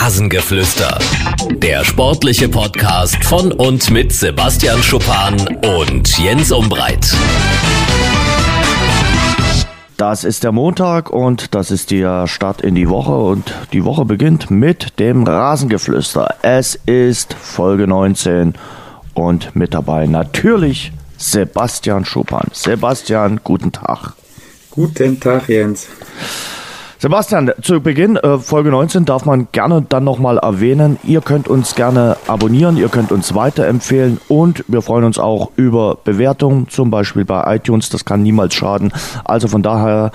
Rasengeflüster. Der sportliche Podcast von und mit Sebastian Schuppan und Jens Umbreit. Das ist der Montag und das ist der Start in die Woche und die Woche beginnt mit dem Rasengeflüster. Es ist Folge 19 und mit dabei natürlich Sebastian Schuppan. Sebastian, guten Tag. Guten Tag, Jens. Sebastian, zu Beginn äh, Folge 19 darf man gerne dann nochmal erwähnen, ihr könnt uns gerne abonnieren, ihr könnt uns weiterempfehlen und wir freuen uns auch über Bewertungen, zum Beispiel bei iTunes, das kann niemals schaden. Also von daher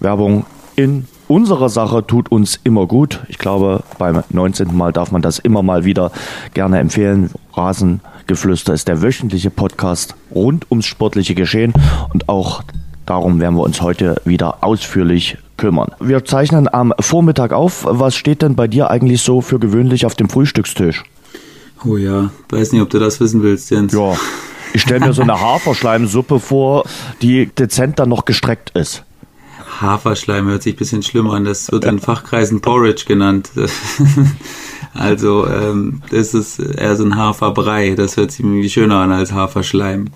Werbung in unserer Sache tut uns immer gut. Ich glaube, beim 19. Mal darf man das immer mal wieder gerne empfehlen. Rasengeflüster ist der wöchentliche Podcast rund ums sportliche Geschehen und auch Darum werden wir uns heute wieder ausführlich kümmern. Wir zeichnen am Vormittag auf. Was steht denn bei dir eigentlich so für gewöhnlich auf dem Frühstückstisch? Oh ja, weiß nicht, ob du das wissen willst, Jens. Ja, ich stelle mir so eine Haferschleimsuppe vor, die dezent dann noch gestreckt ist. Haferschleim hört sich ein bisschen schlimmer an. Das wird in Fachkreisen Porridge genannt. also ähm, das ist eher so ein Haferbrei. Das hört sich irgendwie schöner an als Haferschleim.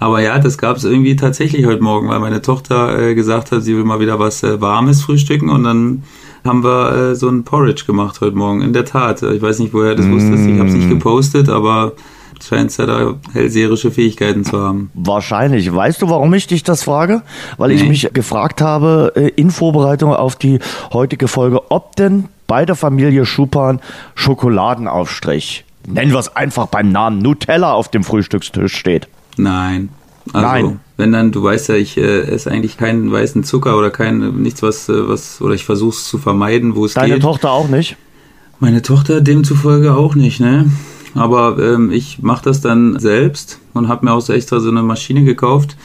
Aber ja, das gab es irgendwie tatsächlich heute Morgen, weil meine Tochter äh, gesagt hat, sie will mal wieder was äh, Warmes frühstücken und dann haben wir äh, so ein Porridge gemacht heute Morgen. In der Tat. Ich weiß nicht, woher das mm. wusstest. Ich habe es nicht gepostet, aber scheint ja da hellseherische Fähigkeiten zu haben. Wahrscheinlich. Weißt du, warum ich dich das frage? Weil nee. ich mich gefragt habe äh, in Vorbereitung auf die heutige Folge, ob denn bei der Familie Schupan Schokoladenaufstrich, nennen wir es einfach beim Namen Nutella auf dem Frühstückstisch steht. Nein. Also, Nein. wenn dann, du weißt ja, ich äh, esse eigentlich keinen weißen Zucker oder kein nichts, was, äh, was, oder ich versuche es zu vermeiden, wo es Deine geht. Deine Tochter auch nicht? Meine Tochter demzufolge auch nicht, ne? Aber ähm, ich mache das dann selbst und habe mir auch so extra so eine Maschine gekauft,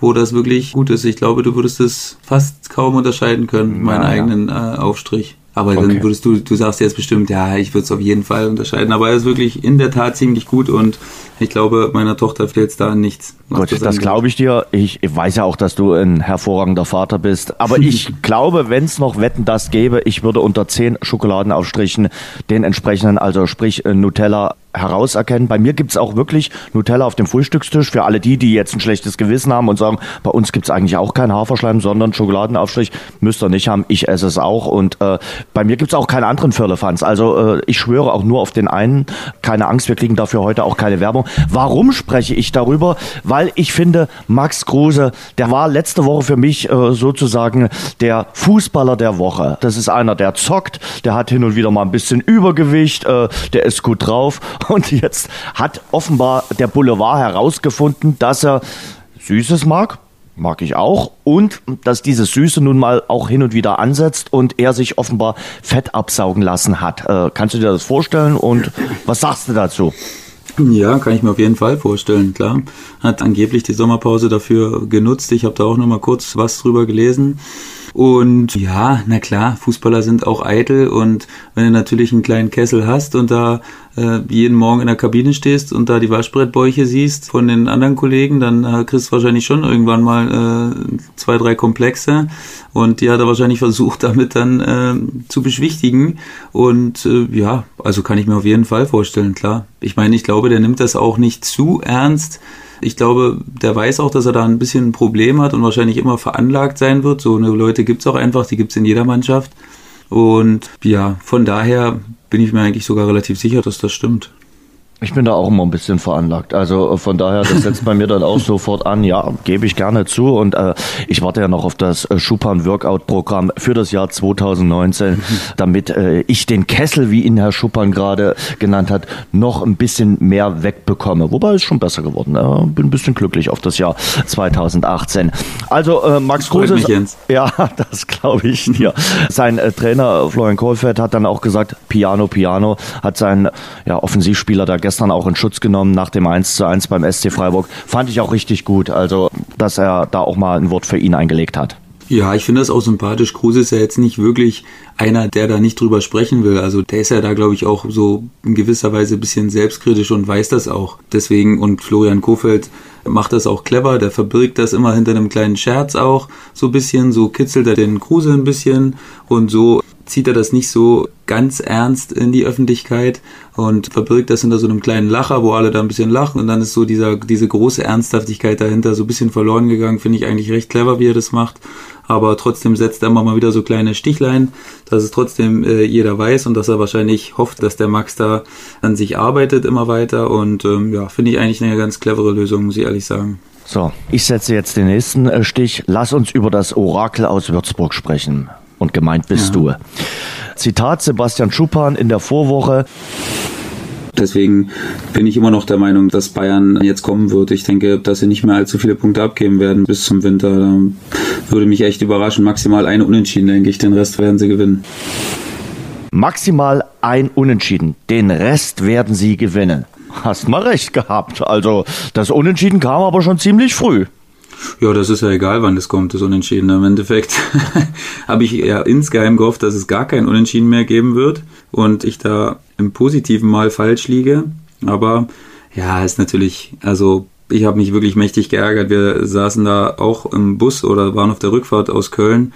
wo das wirklich gut ist. Ich glaube, du würdest es fast kaum unterscheiden können, meinen ja, eigenen äh, Aufstrich. Aber okay. dann würdest du, du sagst jetzt bestimmt, ja, ich würde es auf jeden Fall unterscheiden. Aber er ist wirklich in der Tat ziemlich gut und ich glaube, meiner Tochter fehlt es da nichts. Gut, das, das glaube ich dir. Ich, ich weiß ja auch, dass du ein hervorragender Vater bist. Aber ich glaube, wenn es noch Wetten das gäbe, ich würde unter zehn Schokoladenaufstrichen den entsprechenden, also sprich äh, Nutella herauserkennen. Bei mir gibt's auch wirklich Nutella auf dem Frühstückstisch. Für alle die, die jetzt ein schlechtes Gewissen haben und sagen, bei uns gibt's eigentlich auch keinen Haferschleim, sondern Schokoladenaufstrich, müsst ihr nicht haben. Ich esse es auch. Und äh, bei mir gibt's auch keinen anderen Firlefanz. Also äh, ich schwöre auch nur auf den einen. Keine Angst, wir kriegen dafür heute auch keine Werbung. Warum spreche ich darüber? Weil ich finde, Max Kruse, der war letzte Woche für mich äh, sozusagen der Fußballer der Woche. Das ist einer, der zockt, der hat hin und wieder mal ein bisschen Übergewicht, äh, der ist gut drauf und jetzt hat offenbar der Boulevard herausgefunden, dass er Süßes mag, mag ich auch. Und dass dieses Süße nun mal auch hin und wieder ansetzt und er sich offenbar Fett absaugen lassen hat. Äh, kannst du dir das vorstellen und was sagst du dazu? Ja, kann ich mir auf jeden Fall vorstellen, klar. Hat angeblich die Sommerpause dafür genutzt. Ich habe da auch noch mal kurz was drüber gelesen. Und ja, na klar, Fußballer sind auch eitel. Und wenn du natürlich einen kleinen Kessel hast und da äh, jeden Morgen in der Kabine stehst und da die Waschbrettbäuche siehst von den anderen Kollegen, dann äh, kriegst du wahrscheinlich schon irgendwann mal äh, zwei, drei Komplexe. Und die hat er wahrscheinlich versucht, damit dann äh, zu beschwichtigen. Und äh, ja, also kann ich mir auf jeden Fall vorstellen, klar. Ich meine, ich glaube, der nimmt das auch nicht zu ernst, ich glaube, der weiß auch, dass er da ein bisschen ein Problem hat und wahrscheinlich immer veranlagt sein wird. So eine Leute gibt es auch einfach, die gibt es in jeder Mannschaft. Und ja, von daher bin ich mir eigentlich sogar relativ sicher, dass das stimmt. Ich bin da auch immer ein bisschen veranlagt. Also äh, von daher, das setzt bei mir dann auch sofort an. Ja, gebe ich gerne zu. Und äh, ich warte ja noch auf das äh, Schupan Workout Programm für das Jahr 2019, damit äh, ich den Kessel, wie ihn Herr Schuppan gerade genannt hat, noch ein bisschen mehr wegbekomme. Wobei es schon besser geworden. Äh, bin ein bisschen glücklich auf das Jahr 2018. Also äh, Max Kruse. Ja, das glaube ich dir. Sein äh, Trainer Florian Kohlfeld hat dann auch gesagt, Piano, Piano, hat seinen ja, Offensivspieler da gestern gestern auch in Schutz genommen nach dem 1 zu 1 beim SC Freiburg. Fand ich auch richtig gut, also dass er da auch mal ein Wort für ihn eingelegt hat. Ja, ich finde das auch sympathisch. Kruse ist ja jetzt nicht wirklich einer, der da nicht drüber sprechen will. Also der ist ja da, glaube ich, auch so in gewisser Weise ein bisschen selbstkritisch und weiß das auch. Deswegen, und Florian Kofeld macht das auch clever, der verbirgt das immer hinter einem kleinen Scherz auch so ein bisschen, so kitzelt er den Kruse ein bisschen und so zieht er das nicht so ganz ernst in die Öffentlichkeit und verbirgt das hinter so einem kleinen Lacher, wo alle da ein bisschen lachen und dann ist so dieser, diese große Ernsthaftigkeit dahinter so ein bisschen verloren gegangen, finde ich eigentlich recht clever, wie er das macht. Aber trotzdem setzt er immer mal wieder so kleine Stichlein, dass es trotzdem äh, jeder weiß und dass er wahrscheinlich hofft, dass der Max da an sich arbeitet immer weiter und ähm, ja, finde ich eigentlich eine ganz clevere Lösung, muss ich ehrlich sagen. So, ich setze jetzt den nächsten äh, Stich. Lass uns über das Orakel aus Würzburg sprechen. Und gemeint bist ja. du. Zitat Sebastian Schuppan in der Vorwoche. Deswegen bin ich immer noch der Meinung, dass Bayern jetzt kommen wird. Ich denke, dass sie nicht mehr allzu viele Punkte abgeben werden bis zum Winter. Da würde mich echt überraschen. Maximal eine Unentschieden, denke ich. Den Rest werden sie gewinnen. Maximal ein Unentschieden. Den Rest werden sie gewinnen. Hast mal recht gehabt. Also das Unentschieden kam aber schon ziemlich früh. Ja, das ist ja egal, wann das kommt, das Unentschieden. Im Endeffekt habe ich ja insgeheim gehofft, dass es gar kein Unentschieden mehr geben wird und ich da im Positiven mal falsch liege. Aber ja, ist natürlich, also ich habe mich wirklich mächtig geärgert. Wir saßen da auch im Bus oder waren auf der Rückfahrt aus Köln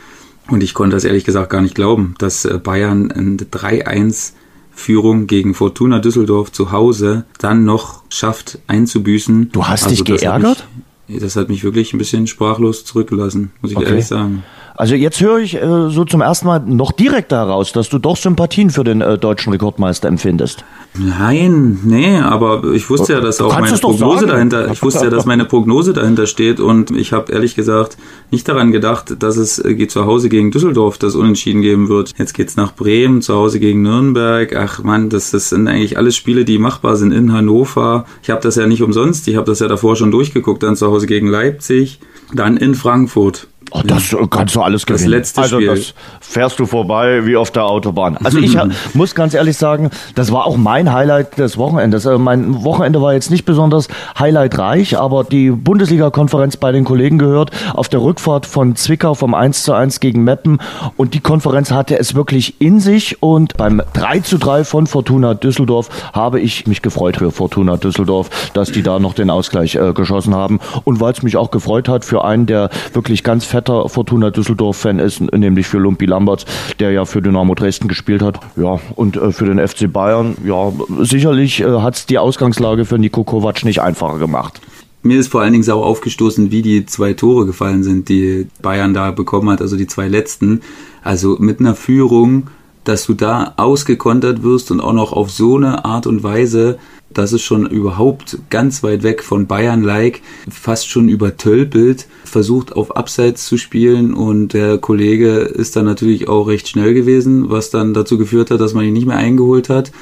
und ich konnte das ehrlich gesagt gar nicht glauben, dass äh, Bayern ein 3-1 Führung gegen Fortuna Düsseldorf zu Hause dann noch schafft einzubüßen. Du hast also dich geärgert? Das hat mich wirklich ein bisschen sprachlos zurückgelassen, muss ich okay. ehrlich sagen. Also jetzt höre ich äh, so zum ersten Mal noch direkt heraus, dass du doch Sympathien für den äh, deutschen Rekordmeister empfindest. Nein, nee, aber ich wusste ja, dass auch meine Prognose dahinter, ich wusste ja, dass meine Prognose dahinter steht und ich habe ehrlich gesagt nicht daran gedacht, dass es äh, geht zu Hause gegen Düsseldorf das Unentschieden geben wird. Jetzt geht's nach Bremen, zu Hause gegen Nürnberg. Ach man, das, das sind eigentlich alles Spiele, die machbar sind in Hannover. Ich habe das ja nicht umsonst, ich habe das ja davor schon durchgeguckt, dann zu Hause gegen Leipzig, dann in Frankfurt. Oh, das kannst du alles gewinnen. Das letzte also Spiel. das fährst du vorbei wie auf der Autobahn. Also ich muss ganz ehrlich sagen, das war auch mein Highlight des Wochenendes. Äh, mein Wochenende war jetzt nicht besonders highlightreich, aber die Bundesliga-Konferenz bei den Kollegen gehört auf der Rückfahrt von Zwickau vom 1 zu 1 gegen Meppen und die Konferenz hatte es wirklich in sich und beim 3 zu 3 von Fortuna Düsseldorf habe ich mich gefreut für Fortuna Düsseldorf, dass die da noch den Ausgleich äh, geschossen haben und weil es mich auch gefreut hat für einen, der wirklich ganz fetter Fortuna Düsseldorf-Fan ist, nämlich für Lumpi Lamberts, der ja für Dynamo Dresden gespielt hat. Ja, und äh, für den FC Bayern, ja, sicherlich äh, hat es die Ausgangslage für Niko Kovac nicht einfacher gemacht. Mir ist vor allen Dingen auch aufgestoßen, wie die zwei Tore gefallen sind, die Bayern da bekommen hat, also die zwei letzten. Also mit einer Führung, dass du da ausgekontert wirst und auch noch auf so eine Art und Weise das ist schon überhaupt ganz weit weg von Bayern-like, fast schon übertölpelt, versucht auf Abseits zu spielen und der Kollege ist dann natürlich auch recht schnell gewesen, was dann dazu geführt hat, dass man ihn nicht mehr eingeholt hat.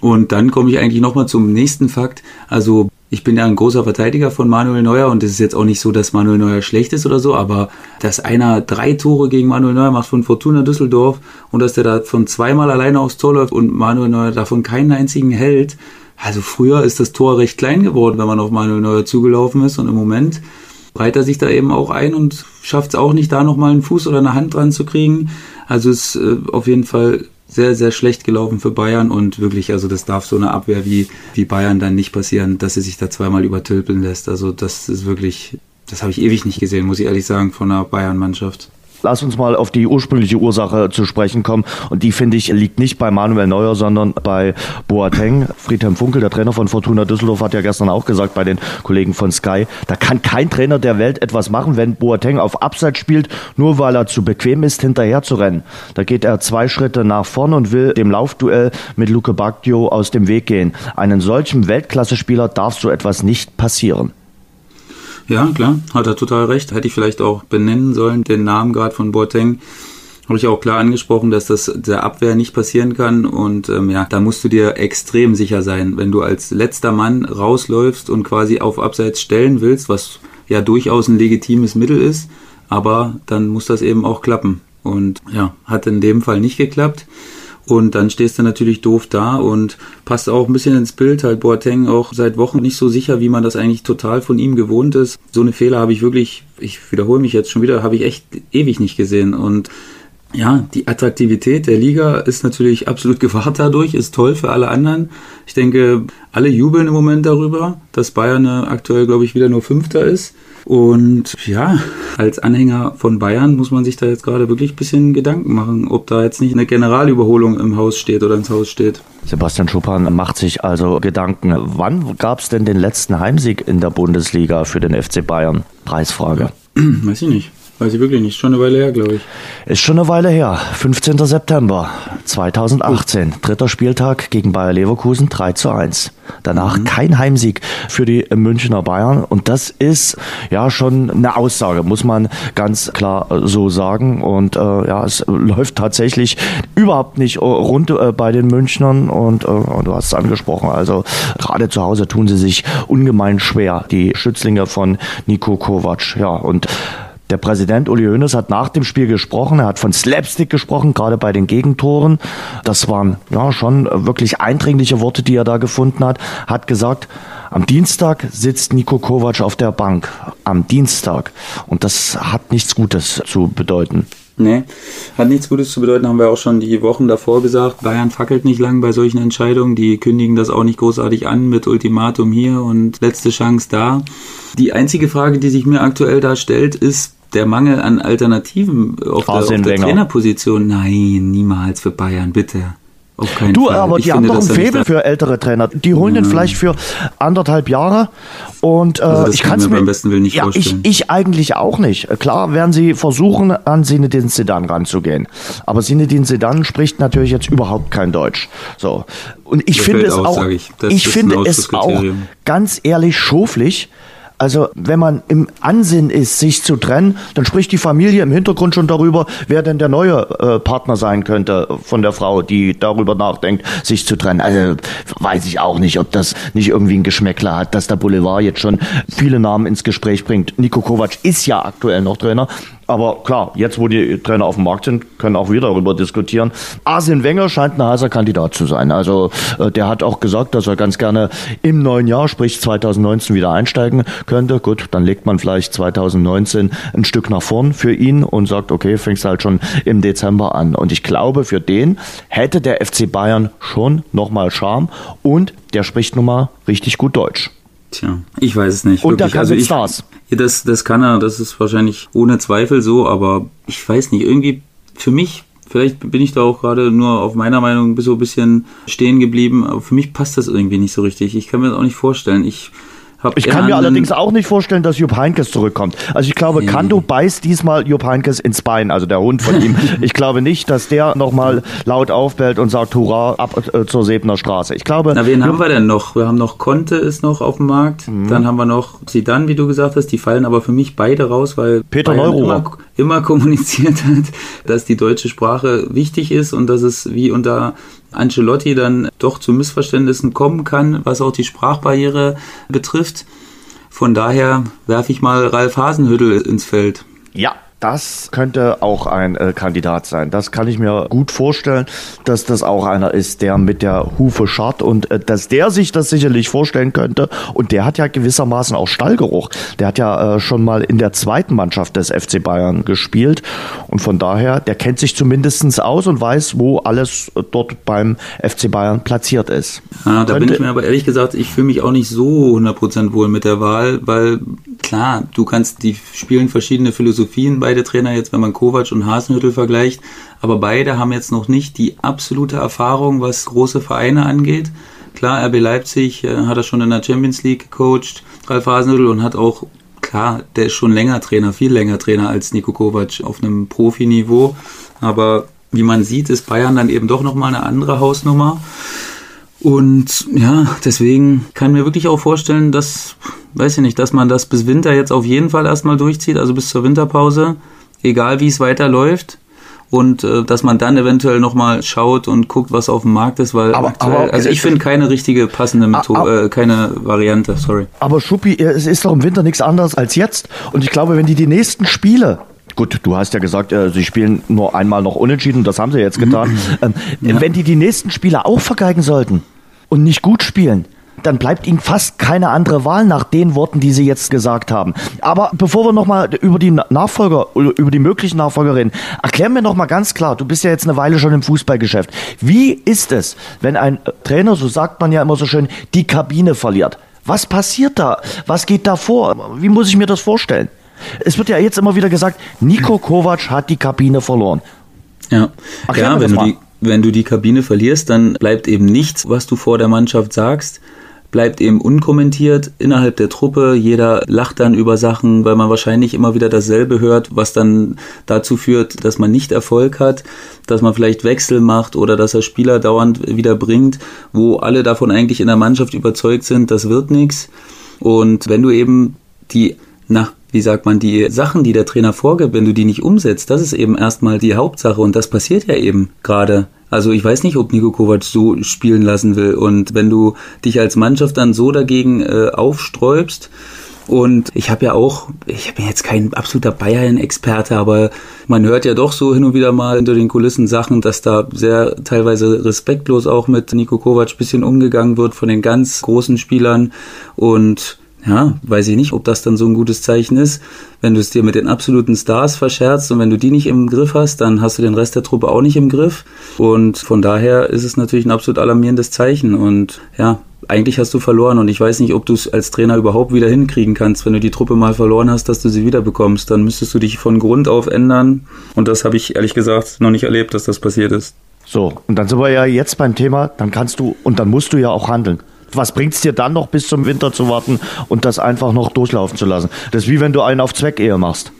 Und dann komme ich eigentlich nochmal zum nächsten Fakt. Also ich bin ja ein großer Verteidiger von Manuel Neuer und es ist jetzt auch nicht so, dass Manuel Neuer schlecht ist oder so, aber dass einer drei Tore gegen Manuel Neuer macht von Fortuna Düsseldorf und dass der da von zweimal alleine aufs Tor läuft und Manuel Neuer davon keinen einzigen hält, also früher ist das Tor recht klein geworden, wenn man auf Manuel Neuer zugelaufen ist und im Moment breit er sich da eben auch ein und schafft es auch nicht, da nochmal einen Fuß oder eine Hand dran zu kriegen. Also ist äh, auf jeden Fall sehr, sehr schlecht gelaufen für Bayern und wirklich, also das darf so eine Abwehr wie, wie Bayern dann nicht passieren, dass sie sich da zweimal übertölpeln lässt. Also das ist wirklich, das habe ich ewig nicht gesehen, muss ich ehrlich sagen, von einer Bayern-Mannschaft. Lass uns mal auf die ursprüngliche Ursache zu sprechen kommen. Und die, finde ich, liegt nicht bei Manuel Neuer, sondern bei Boateng. Friedhelm Funkel, der Trainer von Fortuna Düsseldorf, hat ja gestern auch gesagt bei den Kollegen von Sky, da kann kein Trainer der Welt etwas machen, wenn Boateng auf Abseits spielt, nur weil er zu bequem ist, hinterher zu rennen. Da geht er zwei Schritte nach vorn und will dem Laufduell mit Luke Bacchio aus dem Weg gehen. Einen solchen Weltklasse-Spieler darf so etwas nicht passieren. Ja, klar, hat er total recht. Hätte ich vielleicht auch benennen sollen, den Namen gerade von Boateng. Habe ich auch klar angesprochen, dass das der Abwehr nicht passieren kann. Und ähm, ja, da musst du dir extrem sicher sein, wenn du als letzter Mann rausläufst und quasi auf Abseits stellen willst, was ja durchaus ein legitimes Mittel ist. Aber dann muss das eben auch klappen. Und ja, hat in dem Fall nicht geklappt. Und dann stehst du natürlich doof da und passt auch ein bisschen ins Bild. Halt Boateng auch seit Wochen nicht so sicher, wie man das eigentlich total von ihm gewohnt ist. So eine Fehler habe ich wirklich, ich wiederhole mich jetzt schon wieder, habe ich echt ewig nicht gesehen. Und ja, die Attraktivität der Liga ist natürlich absolut gewahrt dadurch, ist toll für alle anderen. Ich denke, alle jubeln im Moment darüber, dass Bayern aktuell, glaube ich, wieder nur Fünfter ist. Und ja, als Anhänger von Bayern muss man sich da jetzt gerade wirklich ein bisschen Gedanken machen, ob da jetzt nicht eine Generalüberholung im Haus steht oder ins Haus steht. Sebastian Schuppan macht sich also Gedanken. Wann gab es denn den letzten Heimsieg in der Bundesliga für den FC Bayern? Preisfrage. Weiß ich nicht. Weiß ich wirklich nicht. Schon eine Weile her, glaube ich. Ist schon eine Weile her. 15. September 2018. Dritter Spieltag gegen Bayer Leverkusen 3 zu 1. Danach mhm. kein Heimsieg für die Münchner Bayern. Und das ist ja schon eine Aussage, muss man ganz klar so sagen. Und äh, ja, es läuft tatsächlich überhaupt nicht rund äh, bei den Münchnern. Und äh, du hast es angesprochen. Also gerade zu Hause tun sie sich ungemein schwer. Die Schützlinge von Nico Kovac. Ja, und der Präsident Uli Hoeneß hat nach dem Spiel gesprochen. Er hat von Slapstick gesprochen, gerade bei den Gegentoren. Das waren ja schon wirklich eindringliche Worte, die er da gefunden hat. Hat gesagt, am Dienstag sitzt Nico Kovac auf der Bank. Am Dienstag. Und das hat nichts Gutes zu bedeuten. Nee, hat nichts Gutes zu bedeuten, haben wir auch schon die Wochen davor gesagt. Bayern fackelt nicht lang bei solchen Entscheidungen. Die kündigen das auch nicht großartig an mit Ultimatum hier und letzte Chance da. Die einzige Frage, die sich mir aktuell da stellt, ist, der Mangel an Alternativen auf der, auf der Trainerposition. Nein, niemals für Bayern, bitte. Auf keinen du, Fall. aber ich die haben doch ein Faible für ältere Trainer. Die holen den vielleicht für anderthalb Jahre und äh, also ich kann es mir beim besten Willen nicht ja, vorstellen. Ich, ich eigentlich auch nicht. Klar werden sie versuchen, an Zinedine Sedan ranzugehen. Aber Zinedine Sedan spricht natürlich jetzt überhaupt kein Deutsch. So. Und ich finde es auch, ich, ich finde es auch ganz ehrlich schoflich, also wenn man im Ansinn ist, sich zu trennen, dann spricht die Familie im Hintergrund schon darüber, wer denn der neue äh, Partner sein könnte von der Frau, die darüber nachdenkt, sich zu trennen. Also weiß ich auch nicht, ob das nicht irgendwie ein Geschmäckler hat, dass der Boulevard jetzt schon viele Namen ins Gespräch bringt. Nico Kovac ist ja aktuell noch Trainer, aber klar, jetzt wo die Trainer auf dem Markt sind, können auch wir darüber diskutieren. Arsene Wenger scheint ein heißer Kandidat zu sein. Also äh, der hat auch gesagt, dass er ganz gerne im neuen Jahr, sprich 2019, wieder einsteigen könnte. Gut, dann legt man vielleicht 2019 ein Stück nach vorn für ihn und sagt, okay, fängst halt schon im Dezember an. Und ich glaube, für den hätte der FC Bayern schon nochmal Charme und der spricht nun mal richtig gut Deutsch. Tja, ich weiß es nicht. Und wirklich. da kann also ich, Stars. Ja, das, das kann er, das ist wahrscheinlich ohne Zweifel so, aber ich weiß nicht, irgendwie für mich, vielleicht bin ich da auch gerade nur auf meiner Meinung so ein bisschen stehen geblieben, aber für mich passt das irgendwie nicht so richtig. Ich kann mir das auch nicht vorstellen. Ich hab ich kann mir allerdings auch nicht vorstellen, dass Jupp Heinkes zurückkommt. Also ich glaube. Kando beißt diesmal Jupp Heinkes ins Bein, also der Hund von ihm. ich glaube nicht, dass der nochmal laut aufbellt und sagt, hurra, ab äh, zur Sebner Straße. Ich glaube. Na, wen Jupp haben wir denn noch? Wir haben noch Conte ist noch auf dem Markt. Mhm. Dann haben wir noch Sidan, wie du gesagt hast. Die fallen aber für mich beide raus, weil Peter Neuruhr immer, immer kommuniziert hat, dass die deutsche Sprache wichtig ist und dass es wie unter Ancelotti dann doch zu Missverständnissen kommen kann, was auch die Sprachbarriere betrifft. Von daher werfe ich mal Ralf Hasenhüttel ins Feld. Ja, das könnte auch ein äh, Kandidat sein. Das kann ich mir gut vorstellen, dass das auch einer ist, der mit der Hufe scharrt und äh, dass der sich das sicherlich vorstellen könnte. Und der hat ja gewissermaßen auch Stallgeruch. Der hat ja äh, schon mal in der zweiten Mannschaft des FC Bayern gespielt. Und von daher, der kennt sich zumindestens aus und weiß, wo alles äh, dort beim FC Bayern platziert ist. Ah, da könnte, bin ich mir aber ehrlich gesagt, ich fühle mich auch nicht so 100% wohl mit der Wahl, weil klar, du kannst, die spielen verschiedene Philosophien, beide Trainer jetzt, wenn man Kovac und Hasenhüttel vergleicht, aber beide haben jetzt noch nicht die absolute Erfahrung, was große Vereine angeht. Klar, RB Leipzig äh, hat er schon in der Champions League gecoacht, Ralf Hasenhüttel, und hat auch, klar, der ist schon länger Trainer, viel länger Trainer als Nico Kovac auf einem Profiniveau, aber wie man sieht, ist Bayern dann eben doch nochmal eine andere Hausnummer. Und ja, deswegen kann mir wirklich auch vorstellen, dass, weiß ich nicht, dass man das bis Winter jetzt auf jeden Fall erstmal durchzieht, also bis zur Winterpause, egal wie es weiterläuft. Und äh, dass man dann eventuell nochmal schaut und guckt, was auf dem Markt ist, weil aber, aktuell, aber, also ich finde keine richtige passende Methode, äh, keine Variante, sorry. Aber Schuppi, es ist doch im Winter nichts anderes als jetzt. Und ich glaube, wenn die die nächsten Spiele Gut, du hast ja gesagt, äh, sie spielen nur einmal noch unentschieden, das haben sie jetzt getan. Mhm. Ähm, ja. Wenn die die nächsten Spiele auch vergeigen sollten und nicht gut spielen, dann bleibt ihnen fast keine andere Wahl nach den Worten, die sie jetzt gesagt haben. Aber bevor wir nochmal über die Nachfolger, über die möglichen Nachfolger reden, erklär mir nochmal ganz klar, du bist ja jetzt eine Weile schon im Fußballgeschäft. Wie ist es, wenn ein Trainer, so sagt man ja immer so schön, die Kabine verliert? Was passiert da? Was geht da vor? Wie muss ich mir das vorstellen? Es wird ja jetzt immer wieder gesagt, Nico Kovac hat die Kabine verloren. Ja, ja wenn, du die, wenn du die Kabine verlierst, dann bleibt eben nichts, was du vor der Mannschaft sagst bleibt eben unkommentiert innerhalb der Truppe. Jeder lacht dann über Sachen, weil man wahrscheinlich immer wieder dasselbe hört, was dann dazu führt, dass man nicht Erfolg hat, dass man vielleicht Wechsel macht oder dass er Spieler dauernd wieder bringt, wo alle davon eigentlich in der Mannschaft überzeugt sind, das wird nichts. Und wenn du eben die, na, wie sagt man, die Sachen, die der Trainer vorgibt, wenn du die nicht umsetzt, das ist eben erstmal die Hauptsache und das passiert ja eben gerade. Also ich weiß nicht, ob Niko Kovac so spielen lassen will und wenn du dich als Mannschaft dann so dagegen äh, aufsträubst, und ich habe ja auch, ich bin jetzt kein absoluter Bayern-Experte, aber man hört ja doch so hin und wieder mal hinter den Kulissen Sachen, dass da sehr teilweise respektlos auch mit Niko Kovac bisschen umgegangen wird von den ganz großen Spielern. Und ja, weiß ich nicht, ob das dann so ein gutes Zeichen ist. Wenn du es dir mit den absoluten Stars verscherzt und wenn du die nicht im Griff hast, dann hast du den Rest der Truppe auch nicht im Griff. Und von daher ist es natürlich ein absolut alarmierendes Zeichen. Und ja, eigentlich hast du verloren und ich weiß nicht, ob du es als Trainer überhaupt wieder hinkriegen kannst, wenn du die Truppe mal verloren hast, dass du sie wieder bekommst. Dann müsstest du dich von Grund auf ändern. Und das habe ich ehrlich gesagt noch nicht erlebt, dass das passiert ist. So, und dann sind wir ja jetzt beim Thema, dann kannst du und dann musst du ja auch handeln was bringt es dir dann noch bis zum Winter zu warten und das einfach noch durchlaufen zu lassen? Das ist wie wenn du einen auf Zweckehe machst.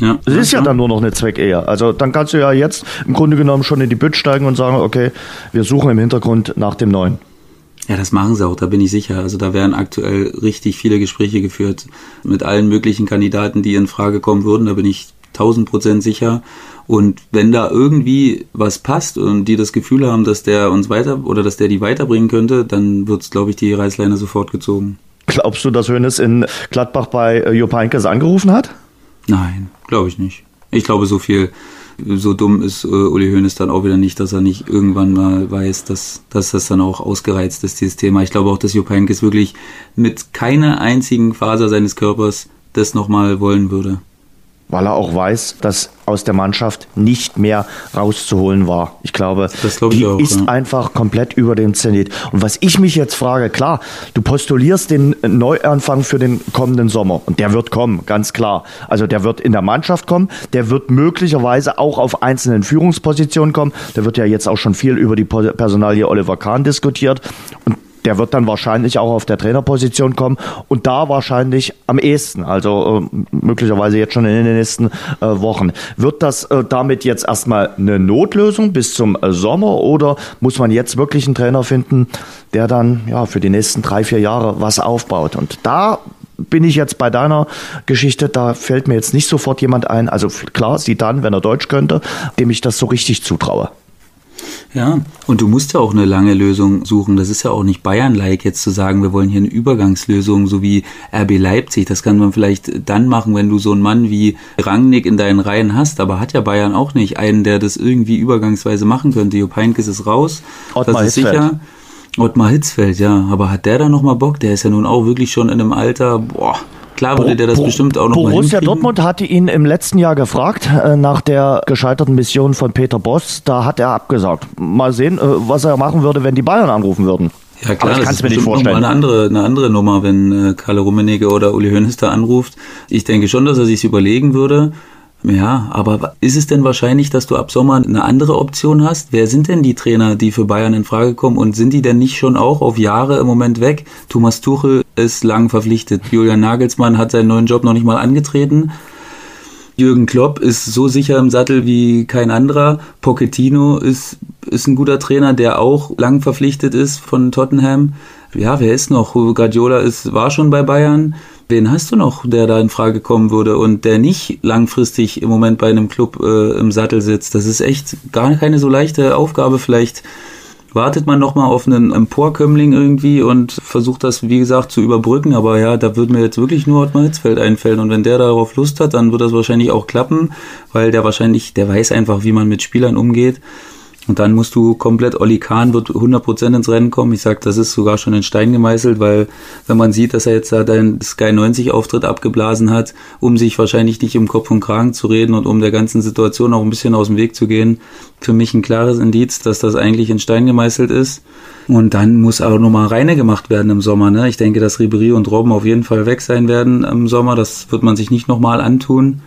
Ja. Es ist ja dann nur noch eine Zweckehe. Also dann kannst du ja jetzt im Grunde genommen schon in die Bütt steigen und sagen, okay, wir suchen im Hintergrund nach dem Neuen. Ja, das machen sie auch, da bin ich sicher. Also da werden aktuell richtig viele Gespräche geführt mit allen möglichen Kandidaten, die in Frage kommen würden. Da bin ich tausend Prozent sicher. Und wenn da irgendwie was passt und die das Gefühl haben, dass der uns weiter oder dass der die weiterbringen könnte, dann wird es, glaube ich, die Reißleine sofort gezogen. Glaubst du, dass Hönes in Gladbach bei äh, Jupp Heynckes angerufen hat? Nein, glaube ich nicht. Ich glaube, so viel, so dumm ist äh, Uli Hoeneß dann auch wieder nicht, dass er nicht irgendwann mal weiß, dass, dass das dann auch ausgereizt ist, dieses Thema. Ich glaube auch, dass Jupp Heynckes wirklich mit keiner einzigen Faser seines Körpers das nochmal wollen würde weil er auch weiß, dass aus der Mannschaft nicht mehr rauszuholen war. Ich glaube, glaub ich die auch, ist ja. einfach komplett über dem Zenit. Und was ich mich jetzt frage, klar, du postulierst den Neuanfang für den kommenden Sommer und der wird kommen, ganz klar. Also der wird in der Mannschaft kommen, der wird möglicherweise auch auf einzelnen Führungspositionen kommen. Da wird ja jetzt auch schon viel über die Personalie Oliver Kahn diskutiert und der wird dann wahrscheinlich auch auf der Trainerposition kommen und da wahrscheinlich am ehesten, also äh, möglicherweise jetzt schon in den nächsten äh, Wochen. Wird das äh, damit jetzt erstmal eine Notlösung bis zum äh, Sommer oder muss man jetzt wirklich einen Trainer finden, der dann ja für die nächsten drei, vier Jahre was aufbaut? Und da bin ich jetzt bei deiner Geschichte, da fällt mir jetzt nicht sofort jemand ein, also klar, sie dann, wenn er Deutsch könnte, dem ich das so richtig zutraue. Ja, und du musst ja auch eine lange Lösung suchen. Das ist ja auch nicht Bayern-like, jetzt zu sagen, wir wollen hier eine Übergangslösung, so wie RB Leipzig. Das kann man vielleicht dann machen, wenn du so einen Mann wie Rangnick in deinen Reihen hast. Aber hat ja Bayern auch nicht einen, der das irgendwie übergangsweise machen könnte. Jupp Heynckes ist raus. Ottmar das ist Hitzfeld. sicher. Ottmar Hitzfeld, ja. Aber hat der da nochmal Bock? Der ist ja nun auch wirklich schon in einem Alter, boah, Klar würde der das Bo bestimmt auch noch Borussia Dortmund hatte ihn im letzten Jahr gefragt, äh, nach der gescheiterten Mission von Peter Boss. Da hat er abgesagt. Mal sehen, äh, was er machen würde, wenn die Bayern anrufen würden. Ja klar, Aber das, das ist mir nicht vorstellen. Eine andere, eine andere Nummer, wenn äh, Karl Rummenigge oder Uli Hoeneß da anruft. Ich denke schon, dass er sich überlegen würde. Ja, aber ist es denn wahrscheinlich, dass du ab Sommer eine andere Option hast? Wer sind denn die Trainer, die für Bayern in Frage kommen und sind die denn nicht schon auch auf Jahre im Moment weg? Thomas Tuchel ist lang verpflichtet. Julian Nagelsmann hat seinen neuen Job noch nicht mal angetreten. Jürgen Klopp ist so sicher im Sattel wie kein anderer. Pochettino ist, ist ein guter Trainer, der auch lang verpflichtet ist von Tottenham. Ja, wer ist noch? Guardiola ist, war schon bei Bayern. Wen hast du noch, der da in Frage kommen würde und der nicht langfristig im Moment bei einem Club äh, im Sattel sitzt? Das ist echt gar keine so leichte Aufgabe. Vielleicht wartet man nochmal auf einen Emporkömmling irgendwie und versucht das, wie gesagt, zu überbrücken. Aber ja, da würde mir jetzt wirklich nur Ottmar Hitzfeld einfallen. Und wenn der darauf Lust hat, dann wird das wahrscheinlich auch klappen, weil der wahrscheinlich, der weiß einfach, wie man mit Spielern umgeht. Und dann musst du komplett, Olli Kahn wird 100% ins Rennen kommen. Ich sag, das ist sogar schon in Stein gemeißelt, weil wenn man sieht, dass er jetzt da den Sky 90 Auftritt abgeblasen hat, um sich wahrscheinlich nicht im Kopf und Kragen zu reden und um der ganzen Situation auch ein bisschen aus dem Weg zu gehen, für mich ein klares Indiz, dass das eigentlich in Stein gemeißelt ist. Und dann muss auch nochmal reine gemacht werden im Sommer. Ne? Ich denke, dass Ribery und Robben auf jeden Fall weg sein werden im Sommer. Das wird man sich nicht nochmal antun.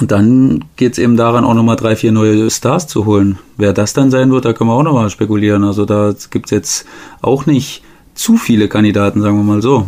Und dann geht's eben daran, auch nochmal drei, vier neue Stars zu holen. Wer das dann sein wird, da können wir auch nochmal spekulieren. Also da gibt's jetzt auch nicht zu viele Kandidaten, sagen wir mal so.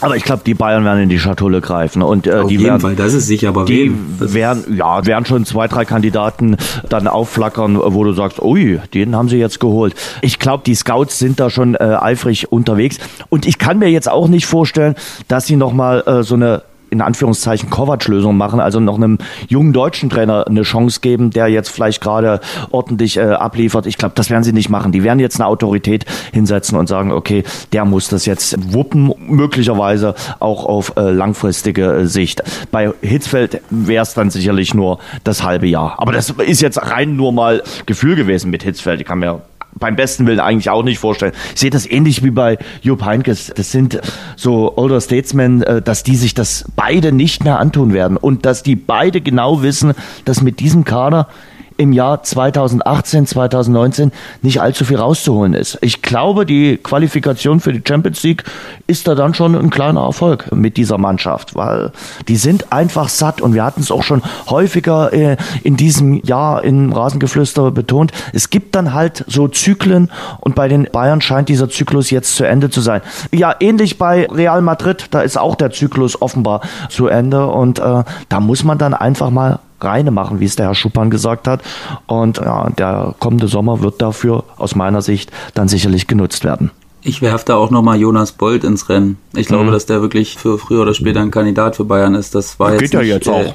Aber ich glaube, die Bayern werden in die Schatulle greifen und äh, Auf die jeden werden, Fall, das ist sicher, aber die wem? Werden, ja, werden schon zwei, drei Kandidaten dann aufflackern, wo du sagst, ui, den haben sie jetzt geholt. Ich glaube, die Scouts sind da schon äh, eifrig unterwegs und ich kann mir jetzt auch nicht vorstellen, dass sie nochmal äh, so eine in Anführungszeichen Kovac-Lösung machen, also noch einem jungen deutschen Trainer eine Chance geben, der jetzt vielleicht gerade ordentlich äh, abliefert. Ich glaube, das werden sie nicht machen. Die werden jetzt eine Autorität hinsetzen und sagen, okay, der muss das jetzt wuppen, möglicherweise auch auf äh, langfristige äh, Sicht. Bei Hitzfeld wäre es dann sicherlich nur das halbe Jahr. Aber das ist jetzt rein nur mal Gefühl gewesen mit Hitzfeld. Ich kann mir beim besten Willen eigentlich auch nicht vorstellen. Ich sehe das ähnlich wie bei Jupp Heynckes. Das sind so Older Statesmen, äh, dass die sich das beide nicht mehr antun werden und dass die beide genau wissen, dass mit diesem Kader im Jahr 2018, 2019 nicht allzu viel rauszuholen ist. Ich glaube, die Qualifikation für die Champions League ist da dann schon ein kleiner Erfolg mit dieser Mannschaft, weil die sind einfach satt und wir hatten es auch schon häufiger äh, in diesem Jahr in Rasengeflüster betont. Es gibt dann halt so Zyklen und bei den Bayern scheint dieser Zyklus jetzt zu Ende zu sein. Ja, ähnlich bei Real Madrid, da ist auch der Zyklus offenbar zu Ende und äh, da muss man dann einfach mal reine machen, wie es der Herr Schuppan gesagt hat. Und ja, der kommende Sommer wird dafür aus meiner Sicht dann sicherlich genutzt werden. Ich werfe da auch nochmal Jonas Bold ins Rennen. Ich glaube, Mhm. dass der wirklich für früher oder später ein Kandidat für Bayern ist. Das war jetzt Geht ja nicht, jetzt äh, auch.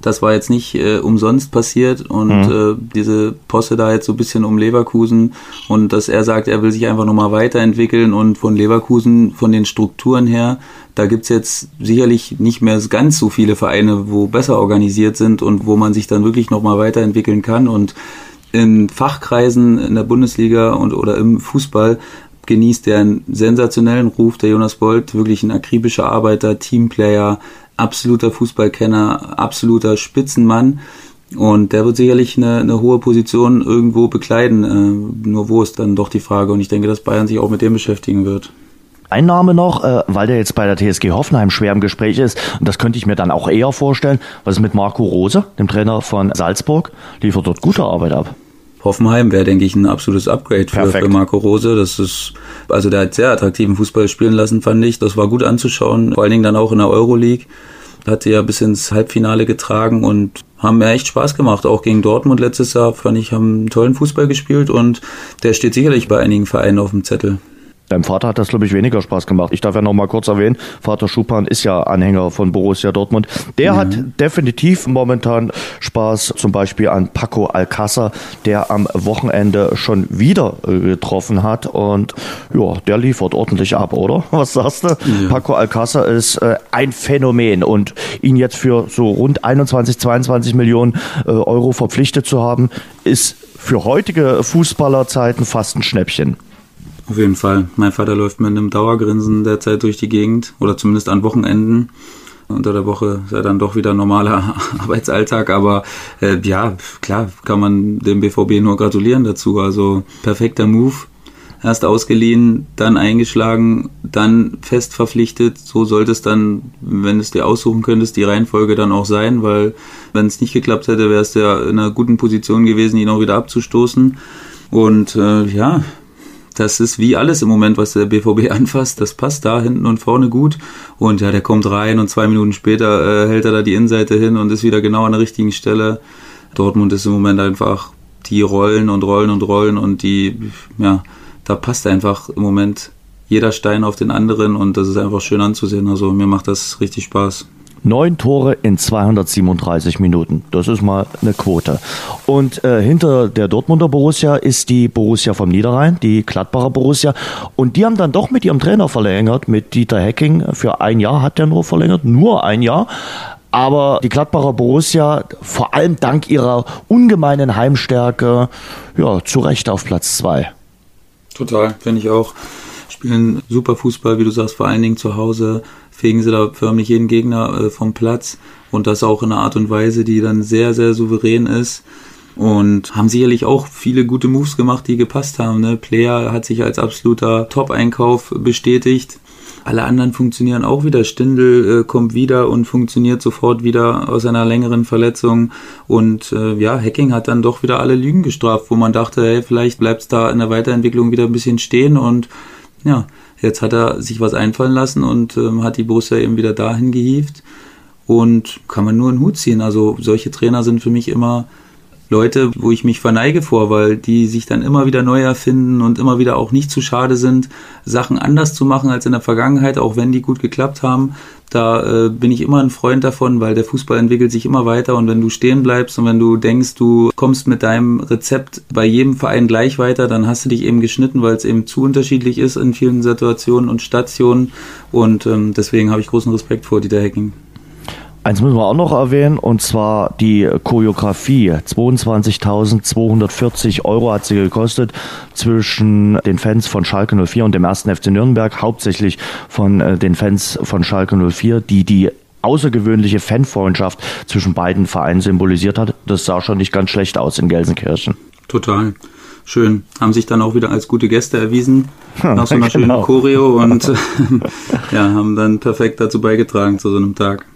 Das war jetzt nicht äh, umsonst passiert und Mhm. äh, diese Posse da jetzt so ein bisschen um Leverkusen und dass er sagt, er will sich einfach nochmal weiterentwickeln und von Leverkusen, von den Strukturen her, da gibt's jetzt sicherlich nicht mehr ganz so viele Vereine, wo besser organisiert sind und wo man sich dann wirklich nochmal weiterentwickeln kann und in Fachkreisen in der Bundesliga und oder im Fußball genießt er einen sensationellen Ruf, der Jonas Bold, wirklich ein akribischer Arbeiter, Teamplayer, absoluter Fußballkenner, absoluter Spitzenmann. Und der wird sicherlich eine, eine hohe Position irgendwo bekleiden. Äh, nur wo ist dann doch die Frage. Und ich denke, dass Bayern sich auch mit dem beschäftigen wird. Ein Name noch, äh, weil der jetzt bei der TSG Hoffenheim schwer im Gespräch ist, und das könnte ich mir dann auch eher vorstellen, was ist mit Marco Rose, dem Trainer von Salzburg, liefert dort gute Arbeit ab. Hoffenheim wäre, denke ich, ein absolutes Upgrade für, für Marco Rose. Das ist, also der hat sehr attraktiven Fußball spielen lassen, fand ich. Das war gut anzuschauen, vor allen Dingen dann auch in der Euroleague. Hat sie ja bis ins Halbfinale getragen und haben mir echt Spaß gemacht. Auch gegen Dortmund letztes Jahr, fand ich, haben einen tollen Fußball gespielt und der steht sicherlich bei einigen Vereinen auf dem Zettel. Deinem Vater hat das, glaube ich, weniger Spaß gemacht. Ich darf ja noch mal kurz erwähnen, Vater Schuppan ist ja Anhänger von Borussia Dortmund. Der hat definitiv momentan Spaß, zum Beispiel an Paco Alcázar, der am Wochenende schon wieder äh, getroffen hat. Und ja, der liefert ordentlich ab, oder? Was sagst du? Paco Alcázar ist äh, ein Phänomen und ihn jetzt für so rund 21, 22 Millionen äh, Euro verpflichtet zu haben, ist für heutige Fußballerzeiten fast ein Schnäppchen. Auf jeden Fall. Mein Vater läuft mit einem Dauergrinsen derzeit durch die Gegend oder zumindest an Wochenenden. Unter der Woche ist ja dann doch wieder normaler Arbeitsalltag, aber äh, ja, klar, kann man dem BVB nur gratulieren dazu. Also perfekter Move. Erst ausgeliehen, dann eingeschlagen, dann fest verpflichtet. So sollte es dann, wenn du es dir aussuchen könntest, die Reihenfolge dann auch sein, weil wenn es nicht geklappt hätte, wäre es ja in einer guten Position gewesen, ihn auch wieder abzustoßen. Und äh, ja, das ist wie alles im Moment, was der BVB anfasst. Das passt da hinten und vorne gut. Und ja, der kommt rein und zwei Minuten später äh, hält er da die Innenseite hin und ist wieder genau an der richtigen Stelle. Dortmund ist im Moment einfach die rollen und rollen und rollen und die, ja, da passt einfach im Moment jeder Stein auf den anderen und das ist einfach schön anzusehen. Also mir macht das richtig Spaß. Neun Tore in 237 Minuten. Das ist mal eine Quote. Und äh, hinter der Dortmunder Borussia ist die Borussia vom Niederrhein, die Gladbacher Borussia. Und die haben dann doch mit ihrem Trainer verlängert, mit Dieter Hecking. Für ein Jahr hat der nur verlängert, nur ein Jahr. Aber die Gladbacher Borussia, vor allem dank ihrer ungemeinen Heimstärke, ja, zu Recht auf Platz zwei. Total, finde ich auch. Spielen super Fußball, wie du sagst, vor allen Dingen zu Hause, fegen sie da förmlich jeden Gegner äh, vom Platz und das auch in einer Art und Weise, die dann sehr, sehr souverän ist und haben sicherlich auch viele gute Moves gemacht, die gepasst haben. Ne? Player hat sich als absoluter Top-Einkauf bestätigt. Alle anderen funktionieren auch wieder. Stindel äh, kommt wieder und funktioniert sofort wieder aus einer längeren Verletzung. Und äh, ja, Hacking hat dann doch wieder alle Lügen gestraft, wo man dachte, hey, vielleicht bleibt es da in der Weiterentwicklung wieder ein bisschen stehen. Und ja, jetzt hat er sich was einfallen lassen und ähm, hat die Borussia eben wieder dahin gehievt. Und kann man nur einen Hut ziehen. Also solche Trainer sind für mich immer Leute, wo ich mich verneige vor, weil die sich dann immer wieder neu erfinden und immer wieder auch nicht zu schade sind, Sachen anders zu machen als in der Vergangenheit, auch wenn die gut geklappt haben. Da äh, bin ich immer ein Freund davon, weil der Fußball entwickelt sich immer weiter und wenn du stehen bleibst und wenn du denkst, du kommst mit deinem Rezept bei jedem Verein gleich weiter, dann hast du dich eben geschnitten, weil es eben zu unterschiedlich ist in vielen Situationen und Stationen und ähm, deswegen habe ich großen Respekt vor Dieter Hecking. Eins müssen wir auch noch erwähnen, und zwar die Choreografie. 22.240 Euro hat sie gekostet zwischen den Fans von Schalke 04 und dem ersten FC Nürnberg, hauptsächlich von äh, den Fans von Schalke 04, die die außergewöhnliche Fanfreundschaft zwischen beiden Vereinen symbolisiert hat. Das sah schon nicht ganz schlecht aus in Gelsenkirchen. Total. Schön. Haben sich dann auch wieder als gute Gäste erwiesen, nach so einer genau. schönen Choreo und ja, haben dann perfekt dazu beigetragen zu so einem Tag.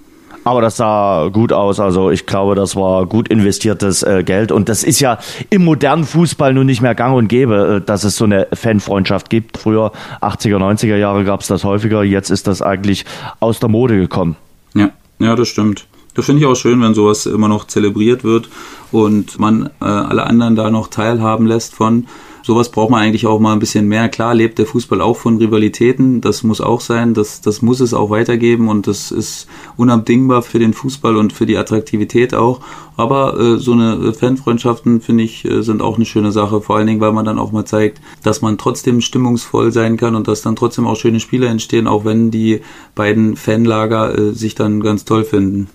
Aber das sah gut aus. Also ich glaube, das war gut investiertes äh, Geld. Und das ist ja im modernen Fußball nun nicht mehr gang und gäbe, äh, dass es so eine Fanfreundschaft gibt. Früher, 80er, 90er Jahre gab es das häufiger. Jetzt ist das eigentlich aus der Mode gekommen. Ja, ja, das stimmt. Das finde ich auch schön, wenn sowas immer noch zelebriert wird und man äh, alle anderen da noch teilhaben lässt von sowas braucht man eigentlich auch mal ein bisschen mehr. Klar lebt der Fußball auch von Rivalitäten, das muss auch sein, das, das muss es auch weitergeben und das ist unabdingbar für den Fußball und für die Attraktivität auch. Aber äh, so eine Fanfreundschaften, finde ich, äh, sind auch eine schöne Sache, vor allen Dingen, weil man dann auch mal zeigt, dass man trotzdem stimmungsvoll sein kann und dass dann trotzdem auch schöne Spiele entstehen, auch wenn die beiden Fanlager äh, sich dann ganz toll finden.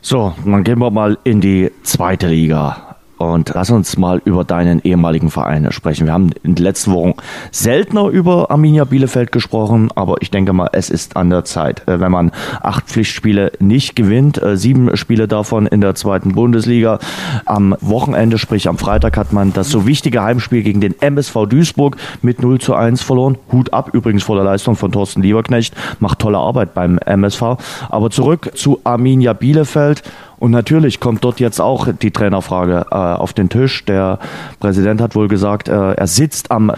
So, dann gehen wir mal in die zweite Liga. Und lass uns mal über deinen ehemaligen Verein sprechen. Wir haben in den letzten Wochen seltener über Arminia Bielefeld gesprochen, aber ich denke mal, es ist an der Zeit. Äh, wenn man acht Pflichtspiele nicht gewinnt, äh, sieben Spiele davon in der zweiten Bundesliga, am Wochenende, sprich am Freitag, hat man das so wichtige Heimspiel gegen den MSV Duisburg mit 0 zu 1 verloren. Hut ab, übrigens vor der Leistung von Thorsten Lieberknecht, macht tolle Arbeit beim MSV. Aber zurück zu Arminia Bielefeld. Und natürlich kommt dort jetzt auch die Trainerfrage äh, auf den Tisch. Der Präsident hat wohl gesagt, äh, er sitzt am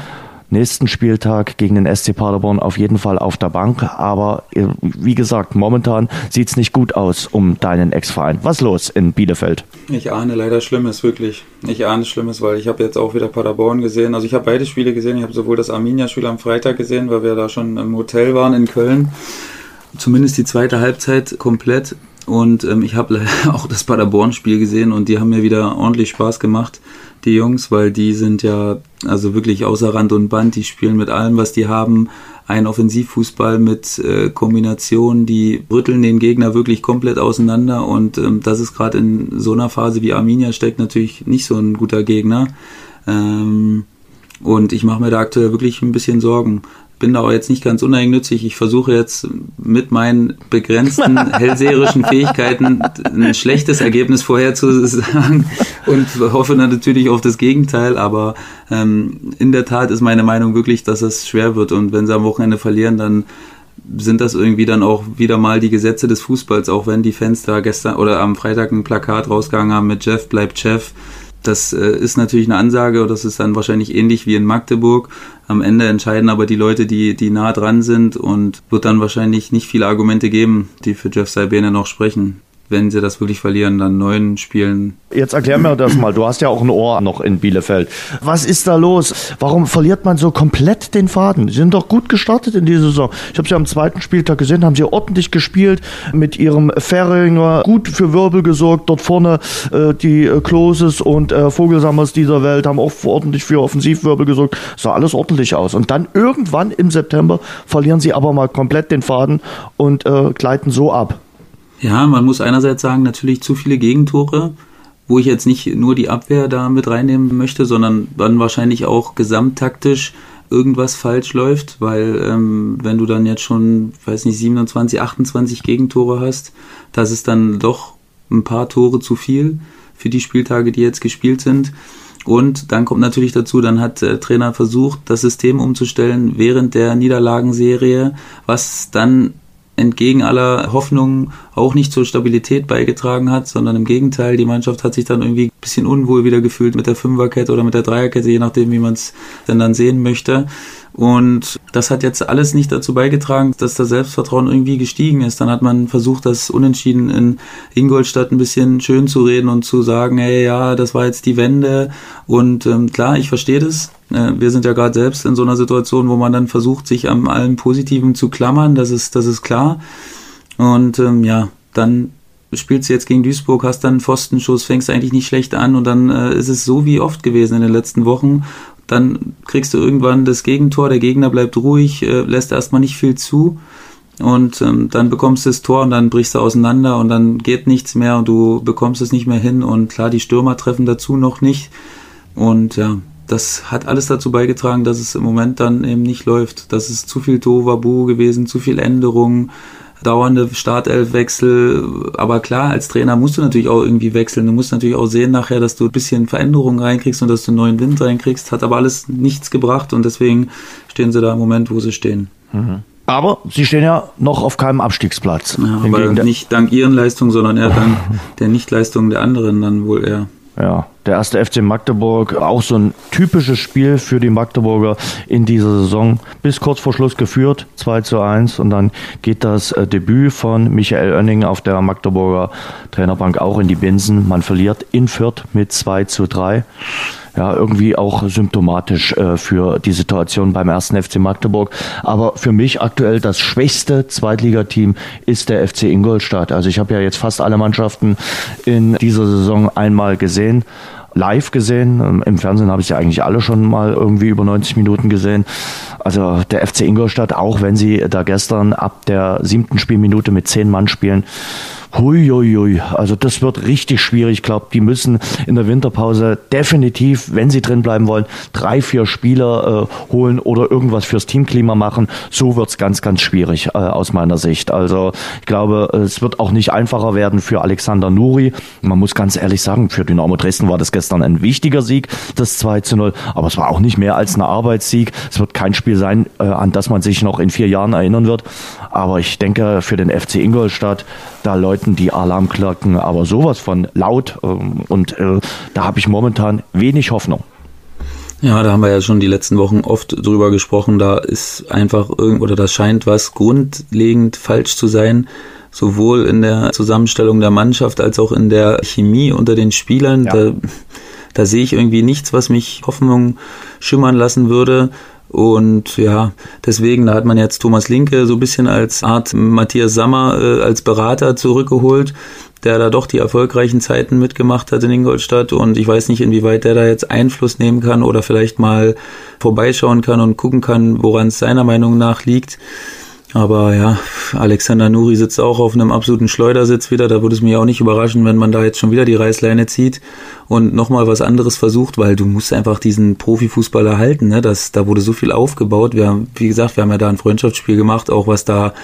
nächsten Spieltag gegen den SC Paderborn auf jeden Fall auf der Bank. Aber äh, wie gesagt, momentan sieht es nicht gut aus um deinen Ex-Verein. Was los in Bielefeld? Ich ahne leider Schlimmes, wirklich. Ich ahne Schlimmes, weil ich habe jetzt auch wieder Paderborn gesehen. Also ich habe beide Spiele gesehen. Ich habe sowohl das Arminia-Spiel am Freitag gesehen, weil wir da schon im Hotel waren in Köln. Zumindest die zweite Halbzeit komplett. Und ähm, ich habe auch das Paderborn-Spiel gesehen und die haben mir wieder ordentlich Spaß gemacht, die Jungs, weil die sind ja also wirklich außer Rand und Band. Die spielen mit allem, was die haben. Ein Offensivfußball mit äh, Kombinationen, die rütteln den Gegner wirklich komplett auseinander. Und ähm, das ist gerade in so einer Phase wie Arminia steckt natürlich nicht so ein guter Gegner. Ähm, und ich mache mir da aktuell wirklich ein bisschen Sorgen bin da auch jetzt nicht ganz uneigennützig. Ich versuche jetzt mit meinen begrenzten hellseherischen Fähigkeiten ein schlechtes Ergebnis vorherzusagen und hoffe dann natürlich auf das Gegenteil. Aber ähm, in der Tat ist meine Meinung wirklich, dass es schwer wird. Und wenn sie am Wochenende verlieren, dann sind das irgendwie dann auch wieder mal die Gesetze des Fußballs, auch wenn die Fans da gestern oder am Freitag ein Plakat rausgegangen haben mit Jeff bleibt Chef das äh, ist natürlich eine Ansage und das ist dann wahrscheinlich ähnlich wie in Magdeburg. Am Ende entscheiden aber die Leute, die, die nah dran sind und wird dann wahrscheinlich nicht viele Argumente geben, die für Jeff Saibene noch sprechen wenn sie das wirklich verlieren, dann neun Spielen. Jetzt erklär mir das mal. Du hast ja auch ein Ohr noch in Bielefeld. Was ist da los? Warum verliert man so komplett den Faden? Sie sind doch gut gestartet in dieser Saison. Ich habe sie am zweiten Spieltag gesehen, haben sie ordentlich gespielt mit ihrem Ferringer, gut für Wirbel gesorgt. Dort vorne äh, die äh, Kloses und äh, Vogelsammers dieser Welt haben auch ordentlich für Offensivwirbel gesorgt. Sah alles ordentlich aus. Und dann irgendwann im September verlieren sie aber mal komplett den Faden und äh, gleiten so ab. Ja, man muss einerseits sagen, natürlich zu viele Gegentore, wo ich jetzt nicht nur die Abwehr da mit reinnehmen möchte, sondern dann wahrscheinlich auch gesamttaktisch irgendwas falsch läuft, weil ähm, wenn du dann jetzt schon, weiß nicht, 27, 28 Gegentore hast, das ist dann doch ein paar Tore zu viel für die Spieltage, die jetzt gespielt sind. Und dann kommt natürlich dazu, dann hat der Trainer versucht, das System umzustellen während der Niederlagenserie, was dann entgegen aller Hoffnungen auch nicht zur Stabilität beigetragen hat, sondern im Gegenteil, die Mannschaft hat sich dann irgendwie ein bisschen unwohl wieder gefühlt mit der Fünferkette oder mit der Dreierkette, je nachdem, wie man es denn dann sehen möchte. Und das hat jetzt alles nicht dazu beigetragen, dass das Selbstvertrauen irgendwie gestiegen ist. Dann hat man versucht, das Unentschieden in Ingolstadt ein bisschen schön zu reden und zu sagen, hey, ja, das war jetzt die Wende. Und ähm, klar, ich verstehe das. Äh, wir sind ja gerade selbst in so einer Situation, wo man dann versucht, sich am allem Positiven zu klammern. Das ist, das ist klar. Und ähm, ja, dann spielst du jetzt gegen Duisburg, hast dann einen Pfostenschuss, fängst eigentlich nicht schlecht an und dann äh, ist es so wie oft gewesen in den letzten Wochen dann kriegst du irgendwann das Gegentor, der Gegner bleibt ruhig, äh, lässt erstmal nicht viel zu und ähm, dann bekommst du das Tor und dann brichst du auseinander und dann geht nichts mehr und du bekommst es nicht mehr hin und klar, die Stürmer treffen dazu noch nicht und ja, das hat alles dazu beigetragen, dass es im Moment dann eben nicht läuft. Das ist zu viel Tovabu gewesen, zu viel Änderungen, dauernde Startelfwechsel. Aber klar, als Trainer musst du natürlich auch irgendwie wechseln. Du musst natürlich auch sehen nachher, dass du ein bisschen Veränderungen reinkriegst und dass du einen neuen Wind reinkriegst. Hat aber alles nichts gebracht und deswegen stehen sie da im Moment, wo sie stehen. Mhm. Aber sie stehen ja noch auf keinem Abstiegsplatz. Ja, aber nicht dank ihren Leistungen, sondern eher dank der Nichtleistungen der anderen dann wohl eher. Ja, der erste FC Magdeburg, auch so ein typisches Spiel für die Magdeburger in dieser Saison. Bis kurz vor Schluss geführt, 2 zu 1. Und dann geht das äh, Debüt von Michael Oenning auf der Magdeburger Trainerbank auch in die Binsen. Man verliert in Fürth mit 2 zu 3 ja, irgendwie auch symptomatisch äh, für die Situation beim ersten FC Magdeburg. Aber für mich aktuell das schwächste Zweitligateam ist der FC Ingolstadt. Also ich habe ja jetzt fast alle Mannschaften in dieser Saison einmal gesehen live gesehen. Im Fernsehen habe ich sie eigentlich alle schon mal irgendwie über 90 Minuten gesehen. Also der FC Ingolstadt, auch wenn sie da gestern ab der siebten Spielminute mit zehn Mann spielen, Huiuiui, also das wird richtig schwierig. Ich glaube, die müssen in der Winterpause definitiv, wenn sie drin bleiben wollen, drei, vier Spieler äh, holen oder irgendwas fürs Teamklima machen. So wird's ganz, ganz schwierig äh, aus meiner Sicht. Also ich glaube, es wird auch nicht einfacher werden für Alexander Nuri. Man muss ganz ehrlich sagen, für Dynamo Dresden war das gestern ein wichtiger Sieg, das 2 zu 0. Aber es war auch nicht mehr als ein Arbeitssieg. Es wird kein Spiel sein, äh, an das man sich noch in vier Jahren erinnern wird. Aber ich denke, für den FC Ingolstadt, da läuten die Alarmglocken aber sowas von laut ähm, und äh, da habe ich momentan wenig Hoffnung. Ja, da haben wir ja schon die letzten Wochen oft drüber gesprochen. Da ist einfach irgend oder da scheint was grundlegend falsch zu sein, sowohl in der Zusammenstellung der Mannschaft als auch in der Chemie unter den Spielern. Ja. Da, da sehe ich irgendwie nichts, was mich Hoffnung schimmern lassen würde. Und ja, deswegen, da hat man jetzt Thomas Linke so ein bisschen als Art Matthias Sammer äh, als Berater zurückgeholt, der da doch die erfolgreichen Zeiten mitgemacht hat in Ingolstadt. Und ich weiß nicht, inwieweit der da jetzt Einfluss nehmen kann oder vielleicht mal vorbeischauen kann und gucken kann, woran es seiner Meinung nach liegt. Aber ja, Alexander Nuri sitzt auch auf einem absoluten Schleudersitz wieder. Da würde es mich auch nicht überraschen, wenn man da jetzt schon wieder die Reißleine zieht und nochmal was anderes versucht, weil du musst einfach diesen Profifußball erhalten. Ne? Das, da wurde so viel aufgebaut. Wir haben, wie gesagt, wir haben ja da ein Freundschaftsspiel gemacht, auch was da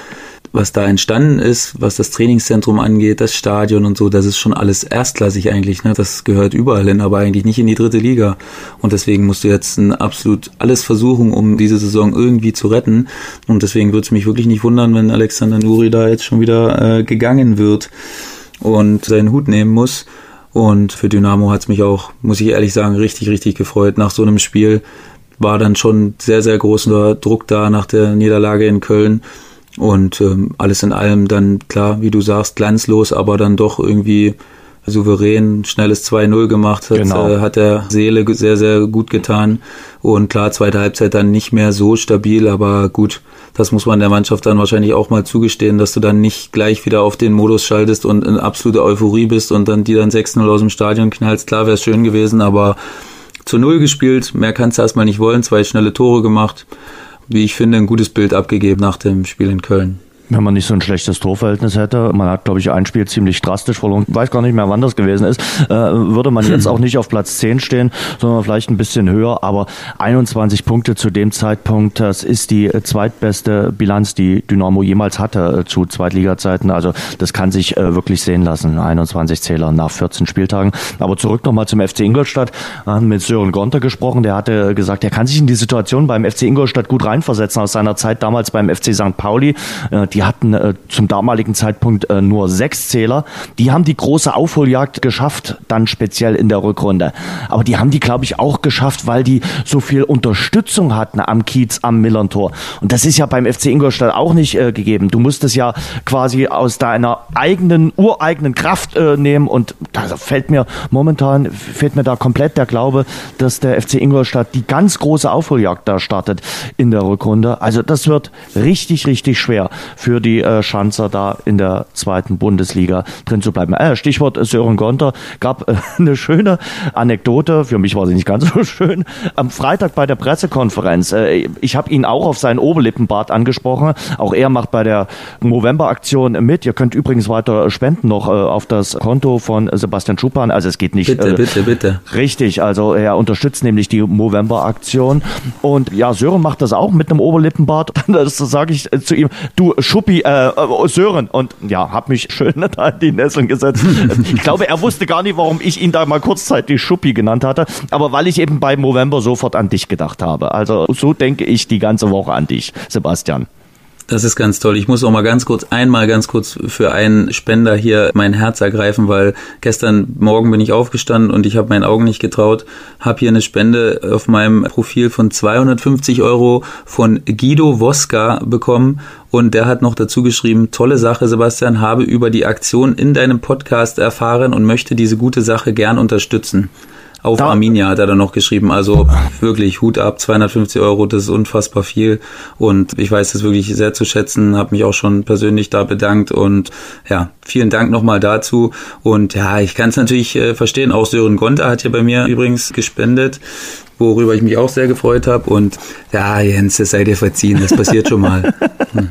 was da entstanden ist, was das Trainingszentrum angeht, das Stadion und so, das ist schon alles erstklassig eigentlich. Ne? Das gehört überall hin, aber eigentlich nicht in die dritte Liga. Und deswegen musst du jetzt absolut alles versuchen, um diese Saison irgendwie zu retten. Und deswegen würde es mich wirklich nicht wundern, wenn Alexander Nuri da jetzt schon wieder äh, gegangen wird und seinen Hut nehmen muss. Und für Dynamo hat es mich auch, muss ich ehrlich sagen, richtig, richtig gefreut. Nach so einem Spiel war dann schon sehr, sehr großer Druck da nach der Niederlage in Köln. Und ähm, alles in allem dann, klar, wie du sagst, glanzlos, aber dann doch irgendwie souverän, schnelles 2-0 gemacht, hat, genau. äh, hat der Seele sehr, sehr gut getan. Und klar, zweite Halbzeit dann nicht mehr so stabil, aber gut, das muss man der Mannschaft dann wahrscheinlich auch mal zugestehen, dass du dann nicht gleich wieder auf den Modus schaltest und in absoluter Euphorie bist und dann die dann 6-0 aus dem Stadion knallst. Klar wäre es schön gewesen, aber zu Null gespielt, mehr kannst du erstmal nicht wollen, zwei schnelle Tore gemacht wie ich finde, ein gutes Bild abgegeben nach dem Spiel in Köln. Wenn man nicht so ein schlechtes Torverhältnis hätte, man hat, glaube ich, ein Spiel ziemlich drastisch verloren, weiß gar nicht mehr, wann das gewesen ist, äh, würde man jetzt auch nicht auf Platz 10 stehen, sondern vielleicht ein bisschen höher. Aber 21 Punkte zu dem Zeitpunkt, das ist die zweitbeste Bilanz, die Dynamo jemals hatte äh, zu Zweitliga-Zeiten. Also das kann sich äh, wirklich sehen lassen. 21 Zähler nach 14 Spieltagen. Aber zurück nochmal zum FC Ingolstadt. Wir haben mit Sören Gonter gesprochen. Der hatte gesagt, er kann sich in die Situation beim FC Ingolstadt gut reinversetzen aus seiner Zeit damals beim FC St. Pauli. Äh, die hatten äh, zum damaligen Zeitpunkt äh, nur sechs Zähler. Die haben die große Aufholjagd geschafft, dann speziell in der Rückrunde. Aber die haben die, glaube ich, auch geschafft, weil die so viel Unterstützung hatten am Kiez, am Millern-Tor. Und das ist ja beim FC Ingolstadt auch nicht äh, gegeben. Du musst es ja quasi aus deiner eigenen, ureigenen Kraft äh, nehmen. Und da fällt mir momentan, fehlt mir da komplett der Glaube, dass der FC Ingolstadt die ganz große Aufholjagd da startet in der Rückrunde. Also das wird richtig, richtig schwer für die äh, Schanzer da in der zweiten Bundesliga drin zu bleiben. Äh, Stichwort Sören Gonter gab äh, eine schöne Anekdote. Für mich war sie nicht ganz so schön. Am Freitag bei der Pressekonferenz. Äh, ich habe ihn auch auf seinen Oberlippenbart angesprochen. Auch er macht bei der Movember-Aktion mit. Ihr könnt übrigens weiter spenden noch äh, auf das Konto von Sebastian Schupan. Also es geht nicht. Bitte, äh, bitte, bitte. Richtig. Also er unterstützt nämlich die Movember-Aktion. Und ja, Sören macht das auch mit einem Oberlippenbart. Das sage ich zu ihm. Du Schuppi, äh, Sören. Und ja, hab mich schön da in die Nesseln gesetzt. ich glaube, er wusste gar nicht, warum ich ihn da mal kurzzeitig Schuppi genannt hatte. Aber weil ich eben bei Movember sofort an dich gedacht habe. Also so denke ich die ganze Woche an dich, Sebastian. Das ist ganz toll. Ich muss auch mal ganz kurz, einmal ganz kurz für einen Spender hier mein Herz ergreifen, weil gestern Morgen bin ich aufgestanden und ich habe meinen Augen nicht getraut, habe hier eine Spende auf meinem Profil von 250 Euro von Guido Woska bekommen und der hat noch dazu geschrieben, tolle Sache, Sebastian, habe über die Aktion in deinem Podcast erfahren und möchte diese gute Sache gern unterstützen. Auf da, Arminia hat er dann noch geschrieben. Also wirklich Hut ab, 250 Euro, das ist unfassbar viel. Und ich weiß das wirklich sehr zu schätzen, habe mich auch schon persönlich da bedankt. Und ja, vielen Dank nochmal dazu. Und ja, ich kann es natürlich äh, verstehen. Auch Sören Gonter hat hier bei mir übrigens gespendet worüber ich mich auch sehr gefreut habe. Und ja, Jens, das sei dir verziehen, das passiert schon mal.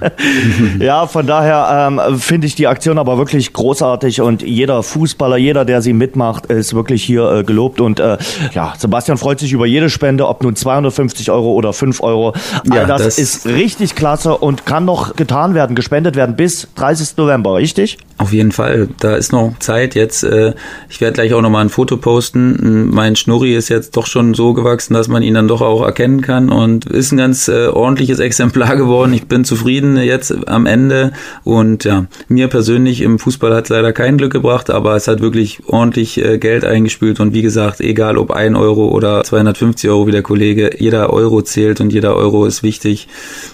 ja, von daher ähm, finde ich die Aktion aber wirklich großartig und jeder Fußballer, jeder, der sie mitmacht, ist wirklich hier äh, gelobt. Und äh, ja, Sebastian freut sich über jede Spende, ob nun 250 Euro oder 5 Euro. Ja, das, das ist richtig klasse und kann noch getan werden, gespendet werden bis 30. November, richtig? Auf jeden Fall, da ist noch Zeit jetzt. Äh, ich werde gleich auch noch mal ein Foto posten. Mein Schnurri ist jetzt doch schon so gewachsen, dass man ihn dann doch auch erkennen kann und ist ein ganz äh, ordentliches Exemplar geworden. Ich bin zufrieden jetzt am Ende und ja, mir persönlich im Fußball hat es leider kein Glück gebracht, aber es hat wirklich ordentlich äh, Geld eingespült und wie gesagt, egal ob ein Euro oder 250 Euro wie der Kollege, jeder Euro zählt und jeder Euro ist wichtig.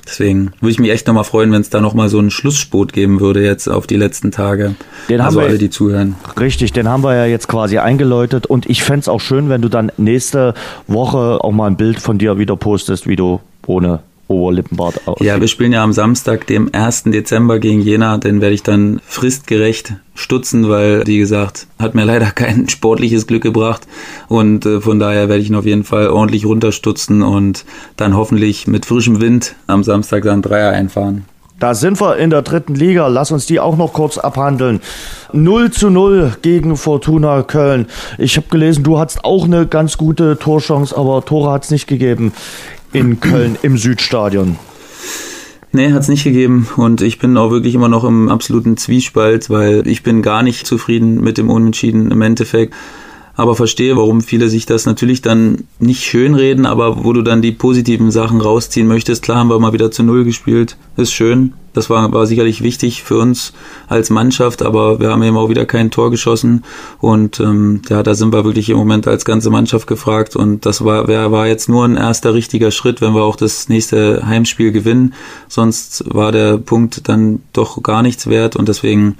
Deswegen würde ich mich echt nochmal freuen, wenn es da nochmal so einen Schlussspot geben würde jetzt auf die letzten Tage. Tage. Den also haben wir, alle, die zuhören. Richtig, den haben wir ja jetzt quasi eingeläutet und ich fände es auch schön, wenn du dann nächste Woche auch mal ein Bild von dir wieder postest, wie du ohne Oberlippenbart aussieht. Ja, wir spielen ja am Samstag, dem 1. Dezember gegen Jena. Den werde ich dann fristgerecht stutzen, weil, wie gesagt, hat mir leider kein sportliches Glück gebracht. Und äh, von daher werde ich ihn auf jeden Fall ordentlich runterstutzen und dann hoffentlich mit frischem Wind am Samstag dann Dreier einfahren. Da sind wir in der dritten Liga. Lass uns die auch noch kurz abhandeln. 0 zu 0 gegen Fortuna Köln. Ich habe gelesen, du hattest auch eine ganz gute Torchance, aber Tore hat es nicht gegeben in Köln im Südstadion. Nee, hat's nicht gegeben und ich bin auch wirklich immer noch im absoluten Zwiespalt, weil ich bin gar nicht zufrieden mit dem Unentschieden im Endeffekt aber verstehe, warum viele sich das natürlich dann nicht schönreden, aber wo du dann die positiven Sachen rausziehen möchtest. Klar haben wir mal wieder zu Null gespielt, ist schön. Das war, war sicherlich wichtig für uns als Mannschaft, aber wir haben eben auch wieder kein Tor geschossen und ähm, ja, da sind wir wirklich im Moment als ganze Mannschaft gefragt und das war, war jetzt nur ein erster richtiger Schritt, wenn wir auch das nächste Heimspiel gewinnen. Sonst war der Punkt dann doch gar nichts wert und deswegen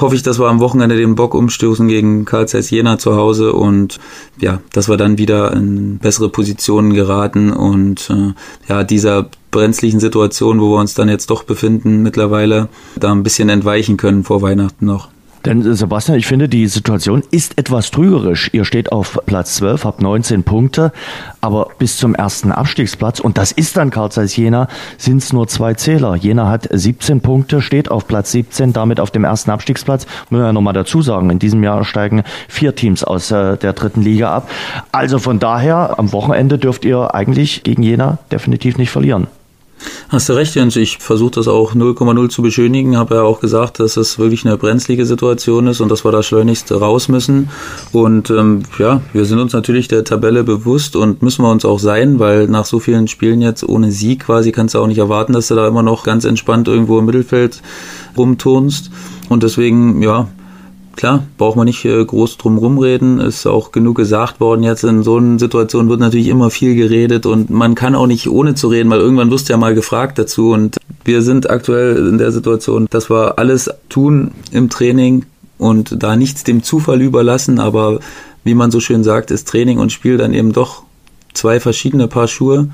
hoffe ich, dass wir am Wochenende den Bock umstoßen gegen Karl Zeiss Jena zu Hause und ja, dass wir dann wieder in bessere Positionen geraten und äh, ja, dieser brenzlichen Situation, wo wir uns dann jetzt doch befinden mittlerweile, da ein bisschen entweichen können vor Weihnachten noch. Denn äh, Sebastian, ich finde, die Situation ist etwas trügerisch. Ihr steht auf Platz 12, habt 19 Punkte, aber bis zum ersten Abstiegsplatz, und das ist dann Karl Zeiss Jena, sind es nur zwei Zähler. Jena hat 17 Punkte, steht auf Platz 17, damit auf dem ersten Abstiegsplatz. Müssen wir ja nochmal dazu sagen, in diesem Jahr steigen vier Teams aus äh, der dritten Liga ab. Also von daher, am Wochenende dürft ihr eigentlich gegen Jena definitiv nicht verlieren. Hast du recht, Jens. Ich versuche das auch 0,0 zu beschönigen. Habe ja auch gesagt, dass das wirklich eine brenzlige Situation ist und dass wir da schleunigst raus müssen. Und ähm, ja, wir sind uns natürlich der Tabelle bewusst und müssen wir uns auch sein, weil nach so vielen Spielen jetzt ohne Sieg quasi kannst du auch nicht erwarten, dass du da immer noch ganz entspannt irgendwo im Mittelfeld rumturnst. Und deswegen, ja, klar, braucht man nicht äh, groß drum rumreden, ist auch genug gesagt worden. Jetzt in so einer Situation wird natürlich immer viel geredet und man kann auch nicht ohne zu reden, weil irgendwann wirst du ja mal gefragt dazu und wir sind aktuell in der Situation, dass wir alles tun im Training und da nichts dem Zufall überlassen, aber wie man so schön sagt, ist Training und Spiel dann eben doch zwei verschiedene Paar Schuhe.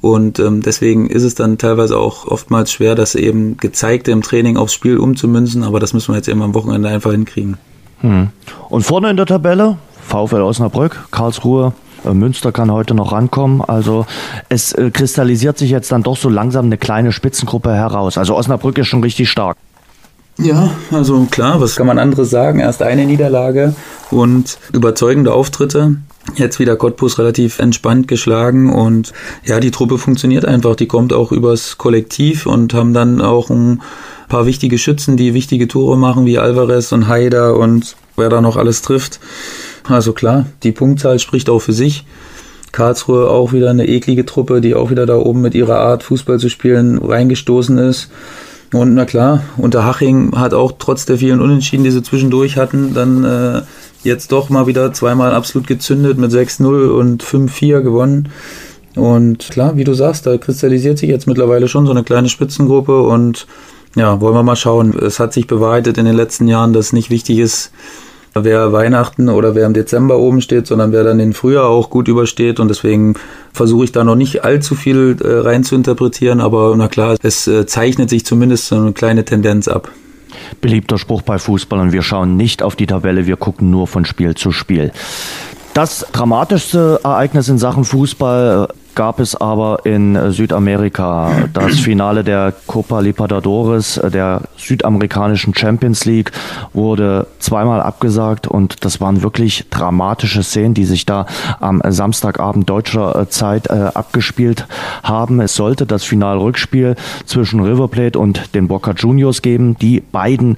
Und ähm, deswegen ist es dann teilweise auch oftmals schwer, das eben gezeigte im Training aufs Spiel umzumünzen, aber das müssen wir jetzt eben am Wochenende einfach hinkriegen. Hm. Und vorne in der Tabelle, VfL Osnabrück, Karlsruhe, äh, Münster kann heute noch rankommen. Also es äh, kristallisiert sich jetzt dann doch so langsam eine kleine Spitzengruppe heraus. Also Osnabrück ist schon richtig stark. Ja, also klar, was kann man anderes sagen? Erst eine Niederlage und überzeugende Auftritte. Jetzt wieder Cottbus relativ entspannt geschlagen und ja, die Truppe funktioniert einfach. Die kommt auch übers Kollektiv und haben dann auch ein paar wichtige Schützen, die wichtige Tore machen, wie Alvarez und Haider und wer da noch alles trifft. Also klar, die Punktzahl spricht auch für sich. Karlsruhe auch wieder eine eklige Truppe, die auch wieder da oben mit ihrer Art Fußball zu spielen reingestoßen ist. Und na klar, unter Haching hat auch trotz der vielen Unentschieden, die sie zwischendurch hatten, dann äh, jetzt doch mal wieder zweimal absolut gezündet mit 6-0 und 5-4 gewonnen. Und klar, wie du sagst, da kristallisiert sich jetzt mittlerweile schon so eine kleine Spitzengruppe und ja, wollen wir mal schauen. Es hat sich bewahrheitet in den letzten Jahren, dass nicht wichtig ist, wer Weihnachten oder wer im Dezember oben steht, sondern wer dann den Frühjahr auch gut übersteht. Und deswegen versuche ich da noch nicht allzu viel äh, rein zu interpretieren, aber na klar, es äh, zeichnet sich zumindest eine kleine Tendenz ab. Beliebter Spruch bei Fußballern, wir schauen nicht auf die Tabelle, wir gucken nur von Spiel zu Spiel. Das dramatischste Ereignis in Sachen Fußball gab es aber in Südamerika das Finale der Copa Libertadores, äh, der südamerikanischen Champions League, wurde zweimal abgesagt und das waren wirklich dramatische Szenen, die sich da am Samstagabend deutscher äh, Zeit äh, abgespielt haben. Es sollte das Finalrückspiel zwischen River Plate und den Boca Juniors geben. Die beiden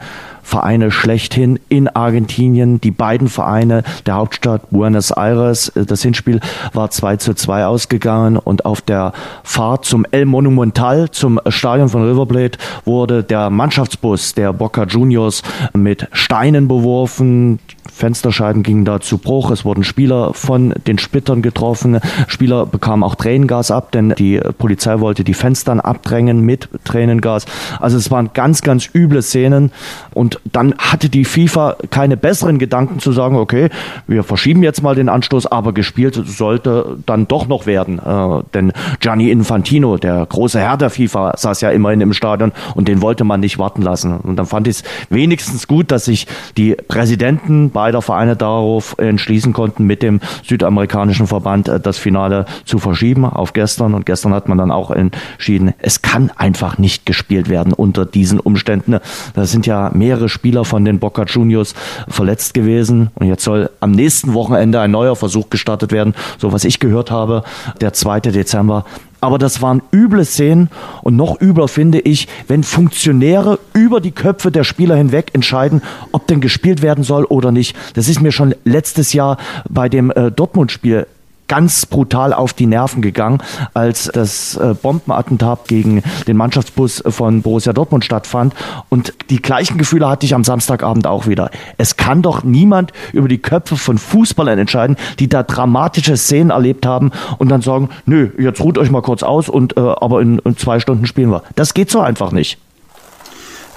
Vereine schlechthin in Argentinien. Die beiden Vereine der Hauptstadt Buenos Aires. Das Hinspiel war 2 zu 2 ausgegangen und auf der Fahrt zum El Monumental, zum Stadion von River Plate, wurde der Mannschaftsbus der Boca Juniors mit Steinen beworfen. Fensterscheiben gingen da zu Bruch. Es wurden Spieler von den Splittern getroffen. Spieler bekamen auch Tränengas ab, denn die Polizei wollte die Fenstern abdrängen mit Tränengas. Also es waren ganz, ganz üble Szenen. Und dann hatte die FIFA keine besseren Gedanken zu sagen, okay, wir verschieben jetzt mal den Anstoß, aber gespielt sollte dann doch noch werden. Äh, denn Gianni Infantino, der große Herr der FIFA, saß ja immerhin im Stadion und den wollte man nicht warten lassen. Und dann fand ich es wenigstens gut, dass sich die Präsidenten bei beider Vereine darauf entschließen konnten, mit dem südamerikanischen Verband äh, das Finale zu verschieben auf gestern. Und gestern hat man dann auch entschieden, es kann einfach nicht gespielt werden unter diesen Umständen. Da sind ja mehrere Spieler von den Boca Juniors verletzt gewesen. Und jetzt soll am nächsten Wochenende ein neuer Versuch gestartet werden. So was ich gehört habe, der 2. Dezember. Aber das waren üble Szenen und noch übler finde ich, wenn Funktionäre über die Köpfe der Spieler hinweg entscheiden, ob denn gespielt werden soll oder nicht. Das ist mir schon letztes Jahr bei dem äh, Dortmund-Spiel ganz brutal auf die Nerven gegangen, als das äh, Bombenattentat gegen den Mannschaftsbus von Borussia Dortmund stattfand. Und die gleichen Gefühle hatte ich am Samstagabend auch wieder. Es kann doch niemand über die Köpfe von Fußballern entscheiden, die da dramatische Szenen erlebt haben und dann sagen, nö, jetzt ruht euch mal kurz aus und äh, aber in, in zwei Stunden spielen wir. Das geht so einfach nicht.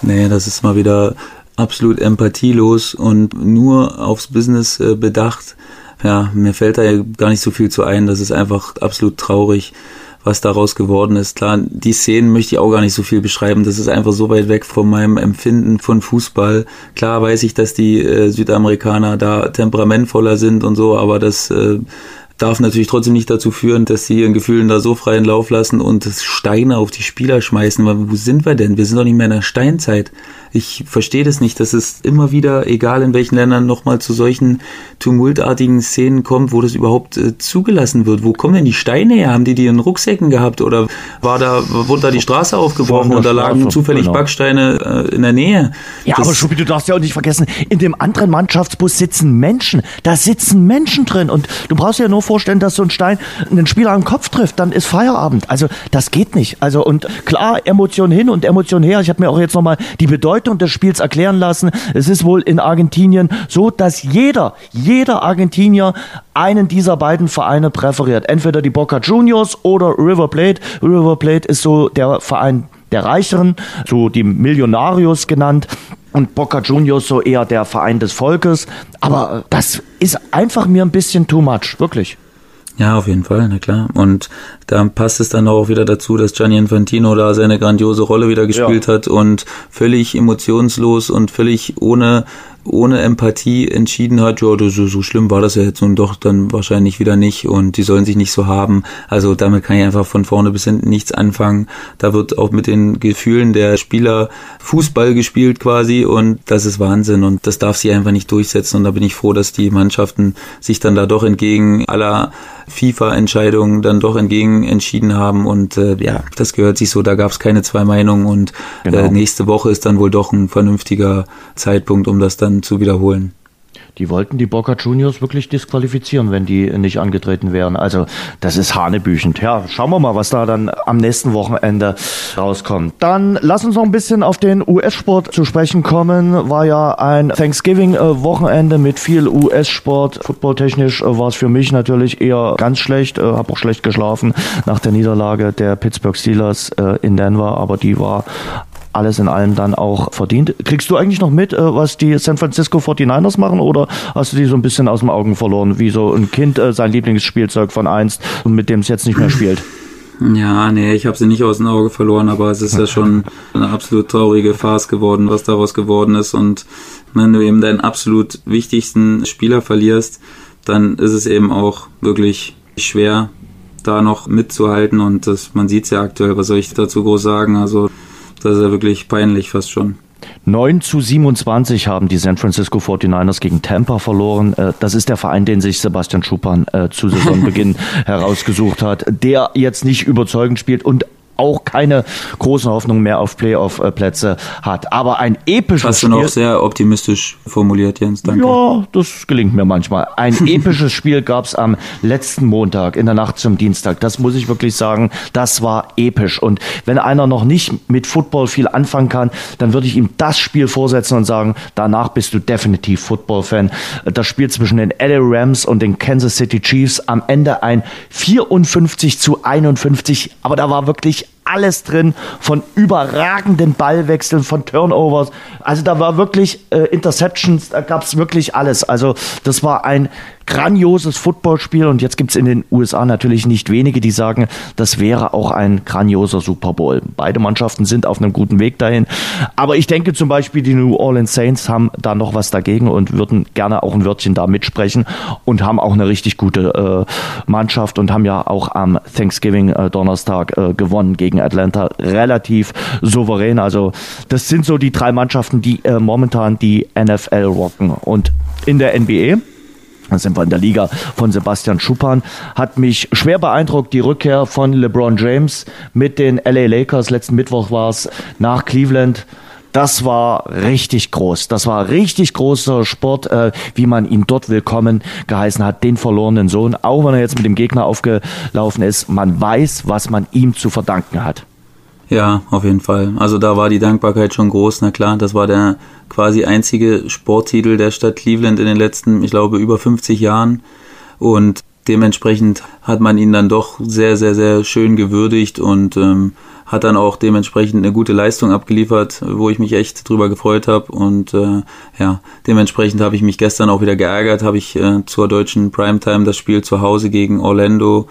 Nee, das ist mal wieder absolut empathielos und nur aufs Business äh, bedacht ja, mir fällt da ja gar nicht so viel zu ein. Das ist einfach absolut traurig, was daraus geworden ist. Klar, die Szenen möchte ich auch gar nicht so viel beschreiben. Das ist einfach so weit weg von meinem Empfinden von Fußball. Klar weiß ich, dass die äh, Südamerikaner da temperamentvoller sind und so, aber das äh, darf natürlich trotzdem nicht dazu führen, dass sie ihren Gefühlen da so freien Lauf lassen und Steine auf die Spieler schmeißen. Wo sind wir denn? Wir sind doch nicht mehr in der Steinzeit. Ich verstehe das nicht, dass es immer wieder, egal in welchen Ländern, nochmal zu solchen tumultartigen Szenen kommt, wo das überhaupt äh, zugelassen wird. Wo kommen denn die Steine her? Haben die die in Rucksäcken gehabt oder war da, wurde da die Straße aufgebrochen und da lagen zufällig genau. Backsteine äh, in der Nähe? Ja, das aber Schubi, du darfst ja auch nicht vergessen, in dem anderen Mannschaftsbus sitzen Menschen. Da sitzen Menschen drin und du brauchst ja nur vorstellen, dass so ein Stein einen Spieler am Kopf trifft, dann ist Feierabend. Also das geht nicht. Also und klar, Emotion hin und Emotion her. Ich habe mir auch jetzt nochmal die Bedeutung des Spiels erklären lassen. Es ist wohl in Argentinien so, dass jeder, jeder Argentinier einen dieser beiden Vereine präferiert. Entweder die Boca Juniors oder River Plate. River Plate ist so der Verein der Reicheren, so die Millionarios genannt und Boca Juniors so eher der Verein des Volkes. Aber das ist einfach mir ein bisschen too much, wirklich. Ja, auf jeden Fall, na klar. Und da passt es dann auch wieder dazu, dass Gianni Infantino da seine grandiose Rolle wieder gespielt ja. hat und völlig emotionslos und völlig ohne ohne Empathie entschieden hat, ja, so, so schlimm war das ja jetzt nun doch dann wahrscheinlich wieder nicht und die sollen sich nicht so haben. Also damit kann ich einfach von vorne bis hinten nichts anfangen. Da wird auch mit den Gefühlen der Spieler Fußball gespielt quasi und das ist Wahnsinn und das darf sich einfach nicht durchsetzen und da bin ich froh, dass die Mannschaften sich dann da doch entgegen aller FIFA-Entscheidungen dann doch entgegen entschieden haben und äh, ja, das gehört sich so, da gab es keine zwei Meinungen und genau. äh, nächste Woche ist dann wohl doch ein vernünftiger Zeitpunkt, um das dann zu wiederholen. Die wollten die Boca Juniors wirklich disqualifizieren, wenn die nicht angetreten wären. Also das ist hanebüchend. Ja, schauen wir mal, was da dann am nächsten Wochenende rauskommt. Dann lass uns noch ein bisschen auf den US-Sport zu sprechen kommen. War ja ein Thanksgiving-Wochenende mit viel US-Sport. Footballtechnisch war es für mich natürlich eher ganz schlecht. Äh, Habe auch schlecht geschlafen nach der Niederlage der Pittsburgh Steelers äh, in Denver. Aber die war alles in allem dann auch verdient. Kriegst du eigentlich noch mit, äh, was die San Francisco 49ers machen oder hast du die so ein bisschen aus dem Augen verloren, wie so ein Kind äh, sein Lieblingsspielzeug von einst und mit dem es jetzt nicht mehr spielt? Ja, nee, ich habe sie nicht aus dem Auge verloren, aber es ist ja schon eine absolut traurige Farce geworden, was daraus geworden ist. Und wenn du eben deinen absolut wichtigsten Spieler verlierst, dann ist es eben auch wirklich schwer, da noch mitzuhalten. Und das, man sieht es ja aktuell, was soll ich dazu groß sagen? Also das ist ja wirklich peinlich fast schon. 9 zu 27 haben die San Francisco 49ers gegen Tampa verloren. Äh, das ist der Verein, den sich Sebastian Schuppan äh, zu Saisonbeginn herausgesucht hat, der jetzt nicht überzeugend spielt und auch keine großen Hoffnungen mehr auf Playoff-Plätze hat. Aber ein episches Hast du noch Spiel, sehr optimistisch formuliert, Jens, danke. Ja, das gelingt mir manchmal. Ein episches Spiel gab es am letzten Montag in der Nacht zum Dienstag. Das muss ich wirklich sagen, das war episch. Und wenn einer noch nicht mit Football viel anfangen kann, dann würde ich ihm das Spiel vorsetzen und sagen, danach bist du definitiv Football-Fan. Das Spiel zwischen den LA Rams und den Kansas City Chiefs am Ende ein 54 zu 51, aber da war wirklich ich alles drin, von überragenden Ballwechseln, von Turnovers. Also da war wirklich äh, Interceptions, da gab es wirklich alles. Also das war ein grandioses Footballspiel und jetzt gibt es in den USA natürlich nicht wenige, die sagen, das wäre auch ein grandioser Super Bowl. Beide Mannschaften sind auf einem guten Weg dahin. Aber ich denke zum Beispiel, die New Orleans Saints haben da noch was dagegen und würden gerne auch ein Wörtchen da mitsprechen und haben auch eine richtig gute äh, Mannschaft und haben ja auch am Thanksgiving äh, Donnerstag äh, gewonnen gegen Atlanta relativ souverän. Also das sind so die drei Mannschaften, die äh, momentan die NFL rocken. Und in der NBA da sind wir in der Liga von Sebastian Schuppan. Hat mich schwer beeindruckt, die Rückkehr von LeBron James mit den LA Lakers. Letzten Mittwoch war es nach Cleveland. Das war richtig groß. Das war richtig großer Sport, äh, wie man ihn dort willkommen geheißen hat, den verlorenen Sohn. Auch wenn er jetzt mit dem Gegner aufgelaufen ist, man weiß, was man ihm zu verdanken hat. Ja, auf jeden Fall. Also da war die Dankbarkeit schon groß. Na klar, das war der quasi einzige Sporttitel der Stadt Cleveland in den letzten, ich glaube, über 50 Jahren. Und dementsprechend hat man ihn dann doch sehr, sehr, sehr schön gewürdigt und ähm, hat dann auch dementsprechend eine gute Leistung abgeliefert, wo ich mich echt drüber gefreut habe. Und äh, ja, dementsprechend habe ich mich gestern auch wieder geärgert, habe ich äh, zur deutschen Primetime das Spiel zu Hause gegen Orlando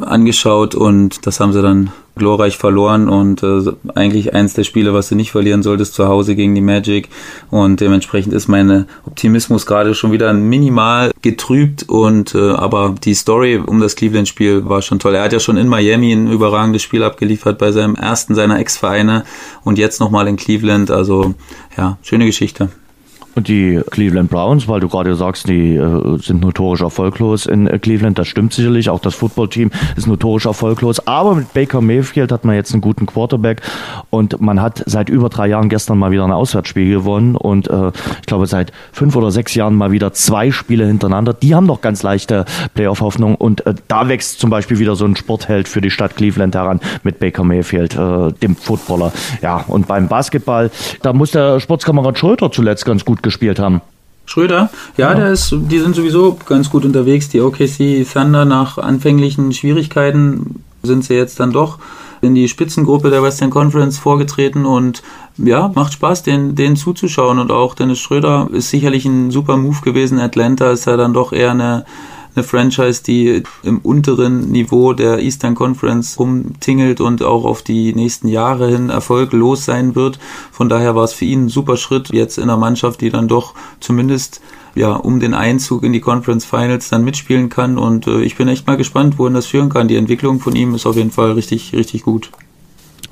angeschaut und das haben sie dann glorreich verloren und äh, eigentlich eins der Spiele, was du nicht verlieren solltest, zu Hause gegen die Magic. Und dementsprechend ist mein Optimismus gerade schon wieder minimal getrübt und äh, aber die Story um das Cleveland-Spiel war schon toll. Er hat ja schon in Miami ein überragendes Spiel abgeliefert bei seinem ersten seiner Ex-Vereine und jetzt nochmal in Cleveland. Also ja, schöne Geschichte. Und die Cleveland Browns, weil du gerade sagst, die äh, sind notorisch erfolglos in äh, Cleveland, das stimmt sicherlich. Auch das Footballteam ist notorisch erfolglos. Aber mit Baker Mayfield hat man jetzt einen guten Quarterback und man hat seit über drei Jahren gestern mal wieder ein Auswärtsspiel gewonnen und äh, ich glaube seit fünf oder sechs Jahren mal wieder zwei Spiele hintereinander. Die haben doch ganz leichte Playoff-Hoffnung und äh, da wächst zum Beispiel wieder so ein Sportheld für die Stadt Cleveland heran mit Baker Mayfield, äh, dem Footballer. Ja, und beim Basketball, da muss der Sportskamerad Schröter zuletzt ganz gut gespielt haben. Schröder, ja, ja, Der ist, die sind sowieso ganz gut unterwegs. Die OKC Thunder nach anfänglichen Schwierigkeiten sind sie jetzt dann doch in die Spitzengruppe der Western Conference vorgetreten und ja, macht Spaß, den, den zuzuschauen und auch Dennis Schröder ist sicherlich ein super Move gewesen. Atlanta ist ja dann doch eher eine eine Franchise, die im unteren Niveau der Eastern Conference rumtingelt und auch auf die nächsten Jahre hin erfolglos sein wird. Von daher war es für ihn ein super Schritt, jetzt in einer Mannschaft, die dann doch zumindest ja, um den Einzug in die Conference Finals dann mitspielen kann. Und äh, ich bin echt mal gespannt, wohin das führen kann. Die Entwicklung von ihm ist auf jeden Fall richtig, richtig gut.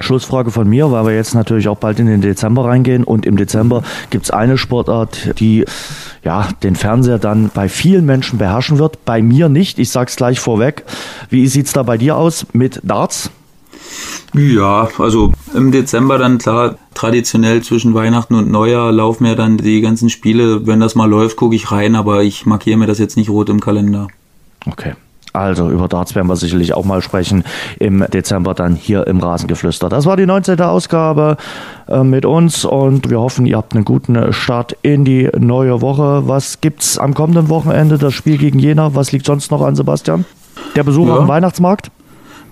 Schlussfrage von mir, weil wir jetzt natürlich auch bald in den Dezember reingehen. Und im Dezember gibt es eine Sportart, die ja den Fernseher dann bei vielen Menschen beherrschen wird. Bei mir nicht. Ich sag's gleich vorweg. Wie sieht's da bei dir aus mit Darts? Ja, also im Dezember dann klar, traditionell zwischen Weihnachten und Neujahr laufen ja dann die ganzen Spiele. Wenn das mal läuft, gucke ich rein, aber ich markiere mir das jetzt nicht rot im Kalender. Okay. Also über Darts werden wir sicherlich auch mal sprechen im Dezember dann hier im Rasengeflüster. Das war die 19. Ausgabe äh, mit uns und wir hoffen, ihr habt einen guten Start in die neue Woche. Was gibt's am kommenden Wochenende? Das Spiel gegen Jena. Was liegt sonst noch an, Sebastian? Der Besuch ja. dem Weihnachtsmarkt?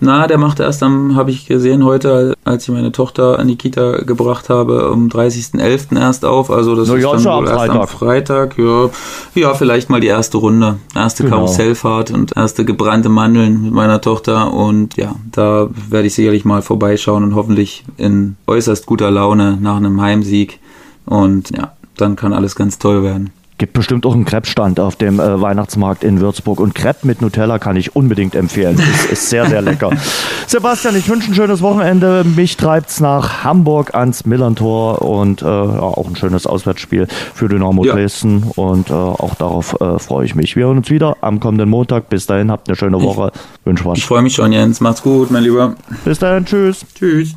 Na, der macht erst am, habe ich gesehen heute, als ich meine Tochter an die Kita gebracht habe, am 30.11. erst auf. Also das no, ist dann wohl erst am Freitag. Ja, ja, vielleicht mal die erste Runde. Erste genau. Karussellfahrt und erste gebrannte Mandeln mit meiner Tochter. Und ja, da werde ich sicherlich mal vorbeischauen und hoffentlich in äußerst guter Laune nach einem Heimsieg. Und ja, dann kann alles ganz toll werden. Gibt bestimmt auch einen Krebsstand auf dem äh, Weihnachtsmarkt in Würzburg. Und Crepe mit Nutella kann ich unbedingt empfehlen. Ist, ist sehr, sehr lecker. Sebastian, ich wünsche ein schönes Wochenende. Mich treibt es nach Hamburg ans Millantor und äh, auch ein schönes Auswärtsspiel für Dynamo ja. Dresden. Und äh, auch darauf äh, freue ich mich. Wir hören uns wieder am kommenden Montag. Bis dahin, habt eine schöne Woche. Ich, wünsche was. Ich freue mich schon, Jens. Macht's gut, mein Lieber. Bis dahin, tschüss. Tschüss.